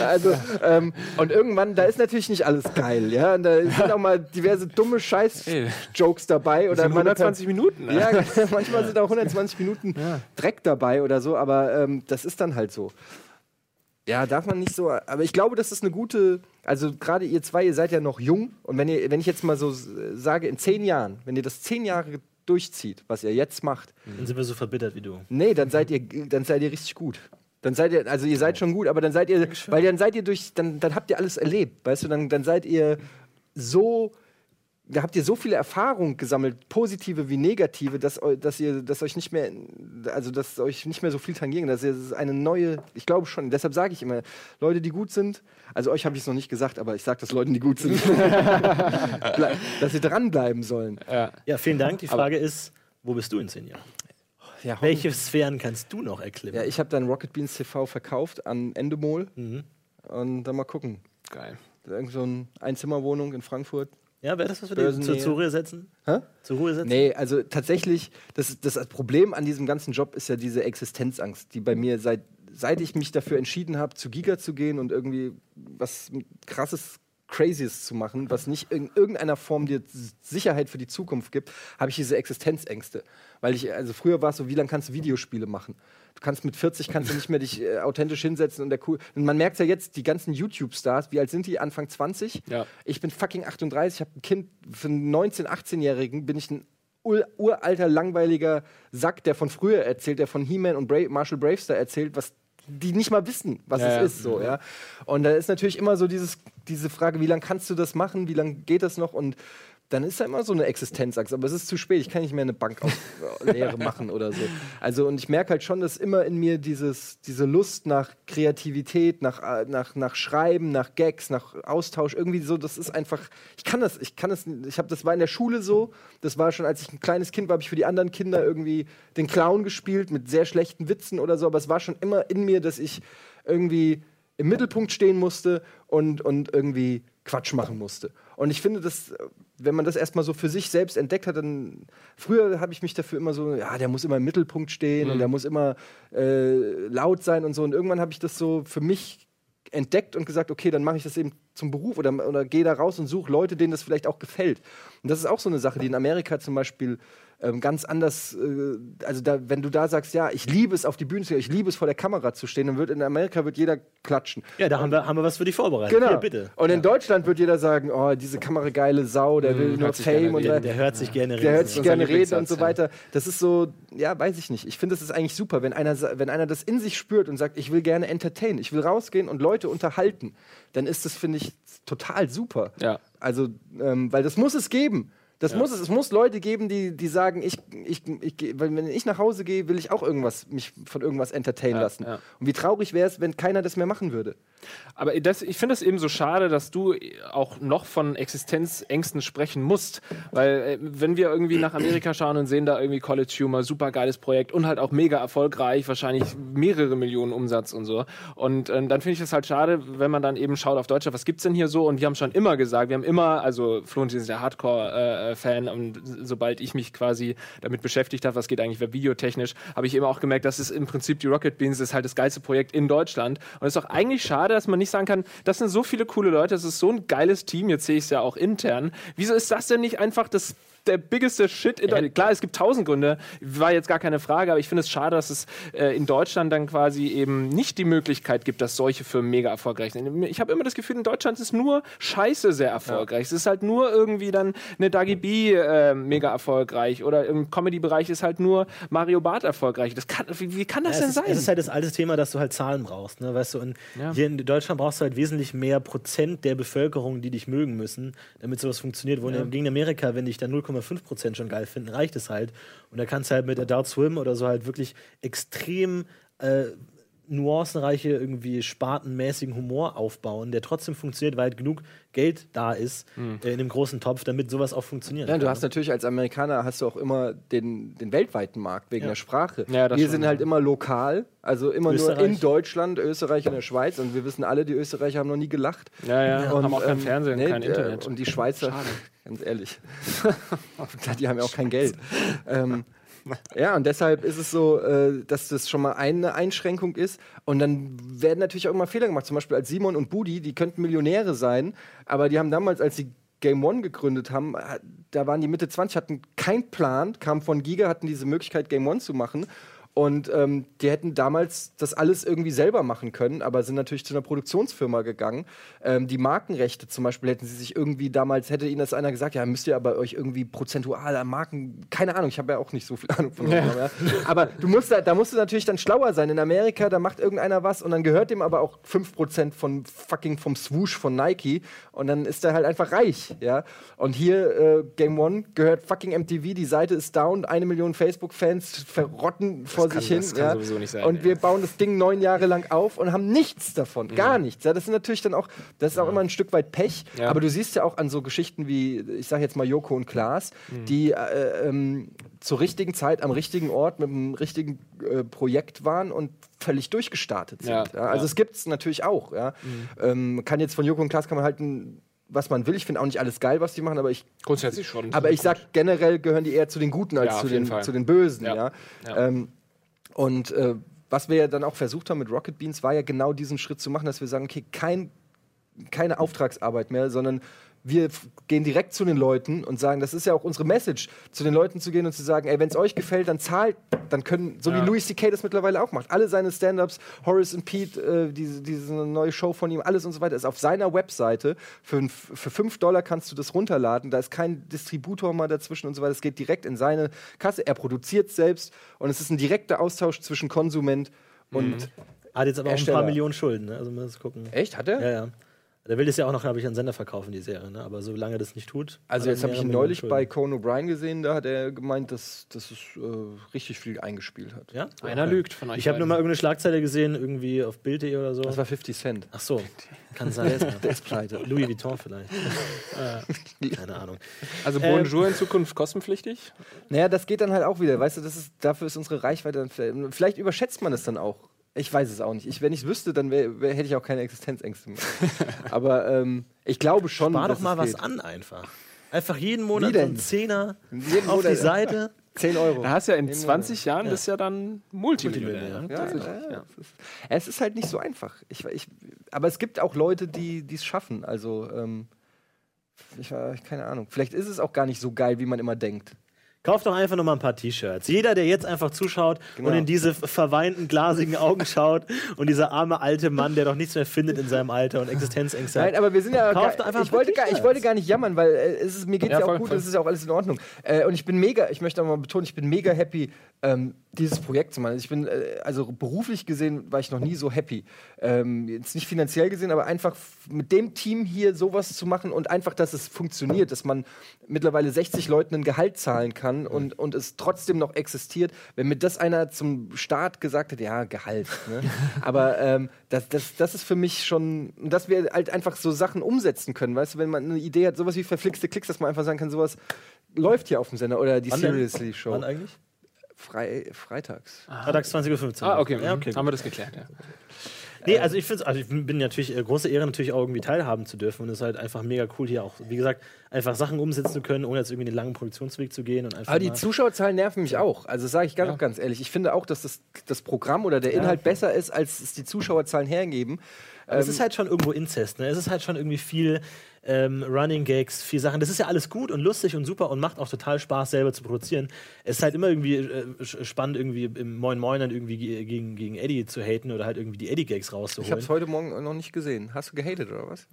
also ähm, und irgendwann, da ist natürlich nicht alles geil, ja. Und da sind auch mal diverse dumme Scheiß-Jokes dabei oder 120 Minuten. Ne? Ja, manchmal sind auch 120 Minuten. Dreck dabei oder so, aber ähm, das ist dann halt so. Ja, darf man nicht so. Aber ich glaube, das ist eine gute. Also gerade ihr zwei, ihr seid ja noch jung. Und wenn ihr, wenn ich jetzt mal so sage, in zehn Jahren, wenn ihr das zehn Jahre durchzieht, was ihr jetzt macht, dann sind wir so verbittert wie du. Nee, dann seid ihr, dann seid ihr richtig gut. Dann seid ihr, also ihr seid schon gut, aber dann seid ihr, weil dann seid ihr durch, dann, dann habt ihr alles erlebt, weißt du, dann, dann seid ihr so da habt ihr so viele Erfahrungen gesammelt, positive wie negative, dass, dass ihr, dass euch nicht mehr, also dass euch nicht mehr so viel tangieren. Das ist eine neue, ich glaube schon. Deshalb sage ich immer, Leute, die gut sind, also euch habe ich es noch nicht gesagt, aber ich sage das Leuten, die gut sind, dass sie dranbleiben sollen. Ja. ja, vielen Dank. Die Frage aber ist, wo bist du in zehn Jahren? Ja, Welche Sphären kannst du noch erklimmen? Ja, ich habe dann Rocket Beans TV verkauft an Endemol mhm. und dann mal gucken. Geil. Irgend so eine Einzimmerwohnung in Frankfurt. Ja, wäre das was für dich? Zur, zur Ruhe setzen? Hä? Zur Ruhe setzen? Nee, also tatsächlich, das, das Problem an diesem ganzen Job ist ja diese Existenzangst, die bei mir seit, seit ich mich dafür entschieden habe, zu Giga zu gehen und irgendwie was krasses Crazyes zu machen, was nicht in irgendeiner Form dir Sicherheit für die Zukunft gibt, habe ich diese Existenzängste. Weil ich, also früher war es so, wie lange kannst du Videospiele machen? Du kannst mit 40 kannst du nicht mehr dich äh, authentisch hinsetzen und der cool. Und man merkt ja jetzt, die ganzen YouTube-Stars, wie alt sind die? Anfang 20? Ja. Ich bin fucking 38, ich habe ein Kind, für einen 19-, 18-Jährigen bin ich ein uralter, langweiliger Sack, der von früher erzählt, der von He-Man und Bra Marshall Bravestar erzählt, was die nicht mal wissen, was ja, es ist. So, ja. Und da ist natürlich immer so dieses, diese Frage, wie lange kannst du das machen, wie lange geht das noch? Und dann ist da immer so eine Existenzangst. Aber es ist zu spät, ich kann nicht mehr eine Bank aus äh, Lehre machen oder so. Also, und ich merke halt schon, dass immer in mir dieses, diese Lust nach Kreativität, nach, äh, nach, nach Schreiben, nach Gags, nach Austausch, irgendwie so, das ist einfach, ich kann das, ich kann das, ich habe, das war in der Schule so, das war schon, als ich ein kleines Kind war, habe ich für die anderen Kinder irgendwie den Clown gespielt mit sehr schlechten Witzen oder so, aber es war schon immer in mir, dass ich irgendwie im Mittelpunkt stehen musste und, und irgendwie Quatsch machen musste. Und ich finde, dass, wenn man das erstmal so für sich selbst entdeckt hat, dann früher habe ich mich dafür immer so, ja, der muss immer im Mittelpunkt stehen Mhm. und der muss immer äh, laut sein und so. Und irgendwann habe ich das so für mich entdeckt und gesagt, okay, dann mache ich das eben zum Beruf oder, oder gehe da raus und suche Leute, denen das vielleicht auch gefällt. Und das ist auch so eine Sache, die in Amerika zum Beispiel ähm, ganz anders, äh, also da, wenn du da sagst, ja, ich liebe es auf die Bühne zu gehen, ich liebe es vor der Kamera zu stehen, dann wird in Amerika wird jeder klatschen. Ja, da haben wir, haben wir was für dich vorbereitet. Genau. Hier, bitte. Und in Deutschland wird jeder sagen, oh, diese kamerageile Sau, der will nur Mhm, hört sich Fame gerne und reden. so. Der hört sich gerne Der hört sich gerne reden und so weiter. Das ist so, ja, weiß ich nicht. Ich finde, das ist eigentlich super, wenn einer, wenn einer das in sich spürt und sagt, ich will gerne entertainen, ich will rausgehen und Leute unterhalten, dann ist das, finde ich, total super. Ja. Also, ähm, weil das muss es geben. Das muss es. Es muss Leute geben, die, die sagen, ich, ich, ich, weil wenn ich nach Hause gehe, will ich auch irgendwas, mich von irgendwas entertainen Ja, lassen. ja. Und wie traurig wäre es, wenn keiner das mehr machen würde. Aber das, ich finde es eben so schade, dass du auch noch von Existenzängsten sprechen musst. Weil, äh, wenn wir irgendwie nach Amerika schauen und sehen da irgendwie College Humor, super geiles Projekt und halt auch mega erfolgreich, wahrscheinlich mehrere Millionen Umsatz und so. Und ähm, dann finde ich es halt schade, wenn man dann eben schaut auf Deutschland, was gibt's denn hier so? Und wir haben schon immer gesagt, wir haben immer, also Florentin ist der Hardcore-Fan und sobald ich mich quasi damit beschäftigt habe, was geht eigentlich videotechnisch, habe ich eben auch gemerkt, dass es im Prinzip die Rocket Beans ist halt das geilste Projekt in Deutschland. Und es ist auch eigentlich schade, dass man nicht sagen kann, das sind so viele coole Leute, das ist so ein geiles Team, jetzt sehe ich es ja auch intern. Wieso ist das denn nicht einfach das der biggeste Shit in Deutschland. Klar, es gibt tausend Gründe, war jetzt gar keine Frage, aber ich finde es schade, dass es äh, in Deutschland dann quasi eben nicht die Möglichkeit gibt, dass solche Firmen mega erfolgreich sind. Ich habe immer das Gefühl, in Deutschland ist nur Scheiße sehr erfolgreich. Es ist halt nur irgendwie dann eine Dagi B äh, mega erfolgreich oder im Comedy-Bereich ist halt nur Mario Barth erfolgreich. Das kann, wie, wie kann das Ja, denn es, sein? ist, es ist halt das alte Thema, dass du halt Zahlen brauchst. Ne? Weißt du, und Ja. hier in Deutschland brauchst du halt wesentlich mehr Prozent der Bevölkerung, die dich mögen müssen, damit sowas funktioniert. Wo in- gegen Amerika, wenn dich da 0,5 Prozent schon geil finden, reicht es halt. Und da kannst du halt mit Adult Swim oder so halt wirklich extrem äh, nuancenreiche, irgendwie spartenmäßigen Humor aufbauen, der trotzdem funktioniert, weil halt genug Geld da ist äh, in dem großen Topf, damit sowas auch funktioniert. Ja, du hast natürlich als Amerikaner hast du auch immer den, den weltweiten Markt wegen Ja. der Sprache. Ja, das wir schon, sind halt immer lokal, also immer nur Österreich. in Deutschland, Österreich und der Schweiz. Und wir wissen alle, die Österreicher haben noch nie gelacht. ja, ja, Und, haben auch kein ähm, Fernsehen, nee, kein äh, Internet. Und die Schweizer, ganz ehrlich, die haben ja auch kein Geld. ähm, ja, und deshalb ist es so, äh, dass das schon mal eine Einschränkung ist. Und dann werden natürlich auch immer Fehler gemacht. Zum Beispiel als Simon und Budi, die könnten Millionäre sein, aber die haben damals, als sie Game One gegründet haben, äh, da waren die Mitte 20, hatten keinen Plan, kamen von Giga, hatten diese Möglichkeit, Game One zu machen. Und ähm, die hätten damals das alles irgendwie selber machen können, aber sind natürlich zu einer Produktionsfirma gegangen. Ähm, die Markenrechte zum Beispiel hätten sie sich irgendwie damals, hätte ihnen das einer gesagt, ja, müsst ihr aber euch irgendwie prozentual an Marken, keine Ahnung, ich habe ja auch nicht so viel Ahnung von ja. ja. Aber du musst da, da musst du natürlich dann schlauer sein. In Amerika, da macht irgendeiner was und dann gehört dem aber auch 5% von fucking vom Swoosh von Nike und dann ist er halt einfach reich, ja. Und hier äh, Game One gehört fucking MTV, die Seite ist down, eine Million Facebook-Fans verrotten vor kann- sich hin. das kann ja. sowieso nicht sein, Und wir bauen das Ding neun Jahre lang auf und haben nichts davon, gar nichts. Ja, das ist natürlich dann auch, das ist auch immer ein Stück weit Pech. Ja. Aber du siehst ja auch an so Geschichten wie, ich sage jetzt mal Joko und Klaas, die äh, ähm, zur richtigen Zeit am richtigen Ort mit einem richtigen äh, Projekt waren und völlig durchgestartet sind. Ja, Ja, also ja. es gibt es natürlich auch. Ja. Ähm, man kann jetzt von Joko und Klaas kann man halten, was man will. Ich finde auch nicht alles geil, was die machen, aber ich Grundsätzlich schon. aber ich sag generell gehören die eher zu den Guten als Ja, zu, den, zu den Bösen. Ja. Ja. Ja. Ähm, und äh, was wir ja dann auch versucht haben mit Rocket Beans, war ja genau diesen Schritt zu machen, dass wir sagen, okay, kein, keine Auftragsarbeit mehr, sondern wir gehen direkt zu den Leuten und sagen, das ist ja auch unsere Message, zu den Leuten zu gehen und zu sagen, ey, wenn es euch gefällt, dann zahlt, dann können, so Ja. wie Louis C.K. das mittlerweile auch macht, alle seine Stand-Ups, Horace und Pete, äh, diese, diese neue Show von ihm, alles und so weiter, ist auf seiner Webseite. Für, für 5 Dollar kannst du das runterladen, da ist kein Distributor mal dazwischen und so weiter, es geht direkt in seine Kasse, er produziert selbst und es ist ein direkter Austausch zwischen Konsument und... Hat jetzt aber auch ein paar Millionen Schulden, ne? Also das gucken. Echt, hat er? Ja, ja. Der will das ja auch noch, glaube ich, an Sender verkaufen, die Serie, ne? Aber solange er das nicht tut. Also jetzt habe ich ihn neulich bei Conan O'Brien gesehen, da hat er gemeint, dass, dass es äh, richtig viel eingespielt hat. Ja? Einer lügt von euch. Ich habe nur mal irgendeine Schlagzeile gesehen, irgendwie auf Bild.de oder so. Das war 50 Cent. Ach so, kann sein. Der ist pleite. Louis Vuitton vielleicht. Keine Ahnung. Also Ähm, Bonjour in Zukunft kostenpflichtig? Naja, das geht dann halt auch wieder. Weißt du, das ist, dafür ist unsere Reichweite dann. Vielleicht, vielleicht überschätzt man es dann auch. Ich weiß es auch nicht. Ich, wenn ich es wüsste, dann wär, wär, hätte ich auch keine Existenzängste mehr. Aber ähm, ich glaube schon. Spar dass doch mal es was geht. an einfach. Einfach jeden Monat so einen Zehner Jeden auf die Monat- Seite. 10 Euro. Da hast du ja in Jeden 20 Jahren, bist ja dann Multimillionär. Multimillionär, ne? Ja, ja, ja. Es, ist, halt nicht so einfach. Ich, ich, aber es gibt auch Leute, die es schaffen. Also, ähm, ich, keine Ahnung. Vielleicht ist es auch gar nicht so geil, wie man immer denkt. Kauf doch einfach noch mal ein paar T-Shirts. Jeder, der jetzt einfach zuschaut Genau. und in diese verweinten, glasigen Augen schaut und dieser arme alte Mann, der doch nichts mehr findet in seinem Alter und Existenzängste hat. Nein, aber wir sind ja. Kauft Gar, einfach ein ich, wollte gar, ich wollte gar nicht jammern, weil äh, es ist, mir geht es Ja, ja, auch voll, gut, voll. es ist ja auch alles in Ordnung. Äh, und ich bin mega, ich möchte auch mal betonen, ich bin mega happy, ähm, dieses Projekt zu machen. Ich bin, äh, also beruflich gesehen, war ich noch nie so happy. Ähm, jetzt nicht finanziell gesehen, aber einfach mit dem Team hier sowas zu machen und einfach, dass es funktioniert, dass man mittlerweile 60 Leuten ein Gehalt zahlen kann und, und es trotzdem noch existiert. Wenn mir das einer zum Start gesagt hätte, ja, Gehalt. Ne? aber ähm, das, das, das ist für mich schon, dass wir halt einfach so Sachen umsetzen können. Weißt du, wenn man eine Idee hat, sowas wie verflixte Klicks, dass man einfach sagen kann, sowas läuft hier auf dem Sender oder die Wann denn? Seriously Show. Wann eigentlich? Frei, freitags. Freitags 20.15 Uhr. Ah, okay. Ja, okay. Haben wir das geklärt, ja. Nee, also ich finde also ich bin natürlich äh, große Ehre, natürlich auch irgendwie teilhaben zu dürfen. Und es ist halt einfach mega cool, hier auch, wie gesagt, einfach Sachen umsetzen zu können, ohne jetzt irgendwie einen langen Produktionsweg zu gehen. Und einfach Aber die Zuschauerzahlen nerven mich auch. Also sage ich ganz, Ja. ganz ehrlich. Ich finde auch, dass das, das Programm oder der Inhalt besser ist, als es die Zuschauerzahlen hergeben. Aber es ist halt schon irgendwo Inzest, ne? Es ist halt schon irgendwie viel ähm, Running Gags, viel Sachen. Das ist ja alles gut und lustig und super und macht auch total Spaß, selber zu produzieren. Es ist halt immer irgendwie äh, spannend, irgendwie im Moin Moin dann irgendwie ge- gegen, gegen Eddie zu haten oder halt irgendwie die Eddie-Gags Ich habe rauszuholen. es heute Morgen noch nicht gesehen. Hast du gehatet oder was?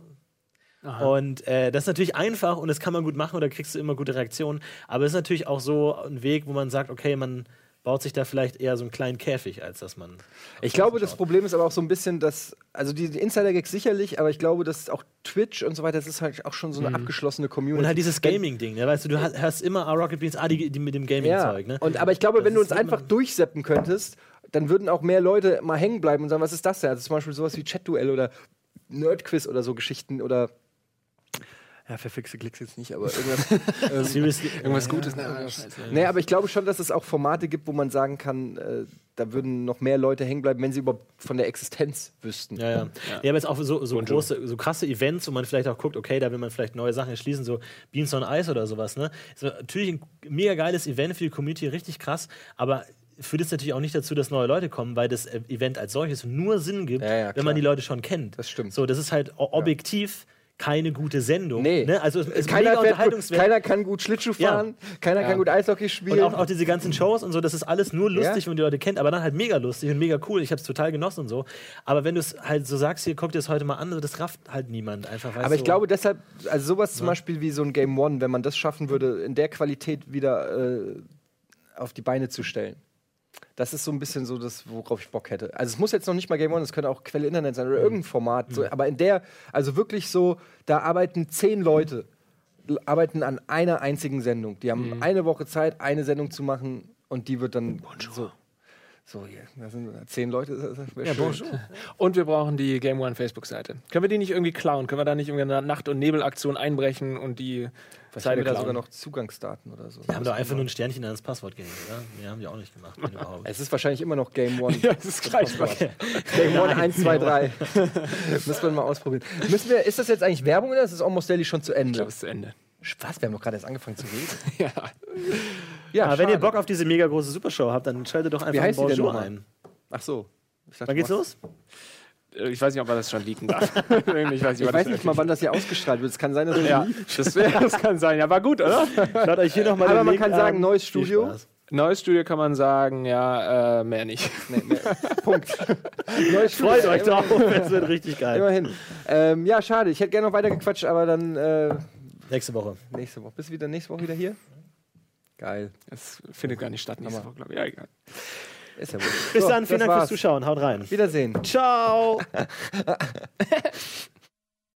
Und äh, das ist natürlich einfach und das kann man gut machen oder kriegst du immer gute Reaktionen. Aber es ist natürlich auch so ein Weg, wo man sagt, okay, man baut sich da vielleicht eher so einen kleinen Käfig, als dass man. Ich glaube, das Problem ist aber auch so ein bisschen, dass, also die Insider-Gags sicherlich, aber ich glaube, dass auch Twitch und so weiter, das ist halt auch schon so eine abgeschlossene Community. Und halt dieses Gaming-Ding, ne? weißt du, du hörst immer ah, Rocket Beans, ah, die, die mit dem ja. Gaming-Zeug. Ne? Und, aber ich glaube, Das wenn du uns einfach durchseppen könntest, dann würden auch mehr Leute mal hängen bleiben und sagen, was ist das denn? Also zum Beispiel sowas wie Chat-Duell oder Nerdquiz oder so Geschichten oder ja, verfixte Klicks jetzt nicht, aber irgendwas. ähm, Irgendwas Gutes, ne? Nee, aber ich glaube schon, dass es auch Formate gibt, wo man sagen kann, äh, da würden noch mehr Leute hängen bleiben, wenn sie überhaupt von der Existenz wüssten. Ja, ja. ja. aber jetzt auch so, so große, so krasse Events, wo man vielleicht auch guckt, okay, da will man vielleicht neue Sachen erschließen, so Beans on Ice oder sowas, ne? Ist natürlich ein mega geiles Event für die Community, richtig krass, aber führt es natürlich auch nicht dazu, dass neue Leute kommen, weil das Event als solches nur Sinn gibt, Ja, ja, wenn man die Leute schon kennt. Das stimmt. So, das ist halt objektiv keine gute Sendung. Nee. Ne? Also es ist keiner, fährt keiner kann gut Schlittschuh Ja. fahren, keiner kann gut Eishockey Und spielen. auch, auch diese ganzen Shows und so, das ist alles nur lustig, Ja. wenn die Leute kennt, aber dann halt mega lustig und mega cool. Ich habe es total genossen und so. Aber wenn du es halt so sagst, hier, guck dir das heute mal an, das rafft halt niemand einfach. Aber ich du? glaube deshalb, also sowas zum Beispiel wie so ein Game One, wenn man das schaffen würde, in der Qualität wieder äh, auf die Beine zu stellen. Das ist so ein bisschen so das, worauf ich Bock hätte. Also es muss jetzt noch nicht mal Game One, es könnte auch Quelle Internet sein oder irgendein Format. So, aber in der, also wirklich so, da arbeiten zehn Leute, arbeiten an einer einzigen Sendung. Die haben eine Woche Zeit, eine Sendung zu machen und die wird dann so. So, hier, da sind zehn Leute. Das Ja, bonjour. Und wir brauchen die Game One Facebook-Seite. Können wir die nicht irgendwie klauen? Können wir da nicht irgendwie eine Nacht- und Nebelaktion einbrechen und die Vielleicht haben wir da sogar noch Zugangsdaten oder so. Wir haben doch einfach nur ein Sternchen ans Passwort gehängt, oder? Nee, haben die auch nicht gemacht. wenn überhaupt. Es ist wahrscheinlich immer noch Game One. Ja, das ist gleich. Game One 1, 2, 3. Müssen wir mal ausprobieren. Müssen wir, ist das jetzt eigentlich Werbung oder ist das Almost Daily schon zu Ich Ende? glaube, es ist zu Ende. Was? Wir haben doch gerade erst angefangen zu reden. Ja. Ja, Aber wenn ihr. Bock auf diese mega große Supershow habt, dann schaltet doch einfach heißt die denn Bonjour ein. Ach so. Ich dachte, Wann geht's los? Äh, Ich weiß nicht, ob man das schon leaken darf. ich weiß nicht, Ich weiß nicht mal, wann das hier ausgestrahlt wird. Es kann sein, dass Ja, das, wär, das kann sein. Ja, war gut, oder? Schaut euch hier nochmal Aber man kann sagen, neues Viel Studio. Neues Studio kann man sagen, ja, äh, mehr nicht. Nee, nee. Punkt. Neues Studio. Freut euch drauf, es wird richtig geil. Immerhin. Ähm, ja, schade. Ich hätte gerne noch weiter gequatscht, aber dann äh, Nächste Woche. nächste Woche. Bist du wieder nächste Woche wieder hier? Geil. Das findet gar nicht statt nächste Woche, glaube ich. Ja, egal. Ist ja wohl. Bis So, dann, vielen Dank fürs war's. Zuschauen. Haut rein. Wiedersehen. Ciao.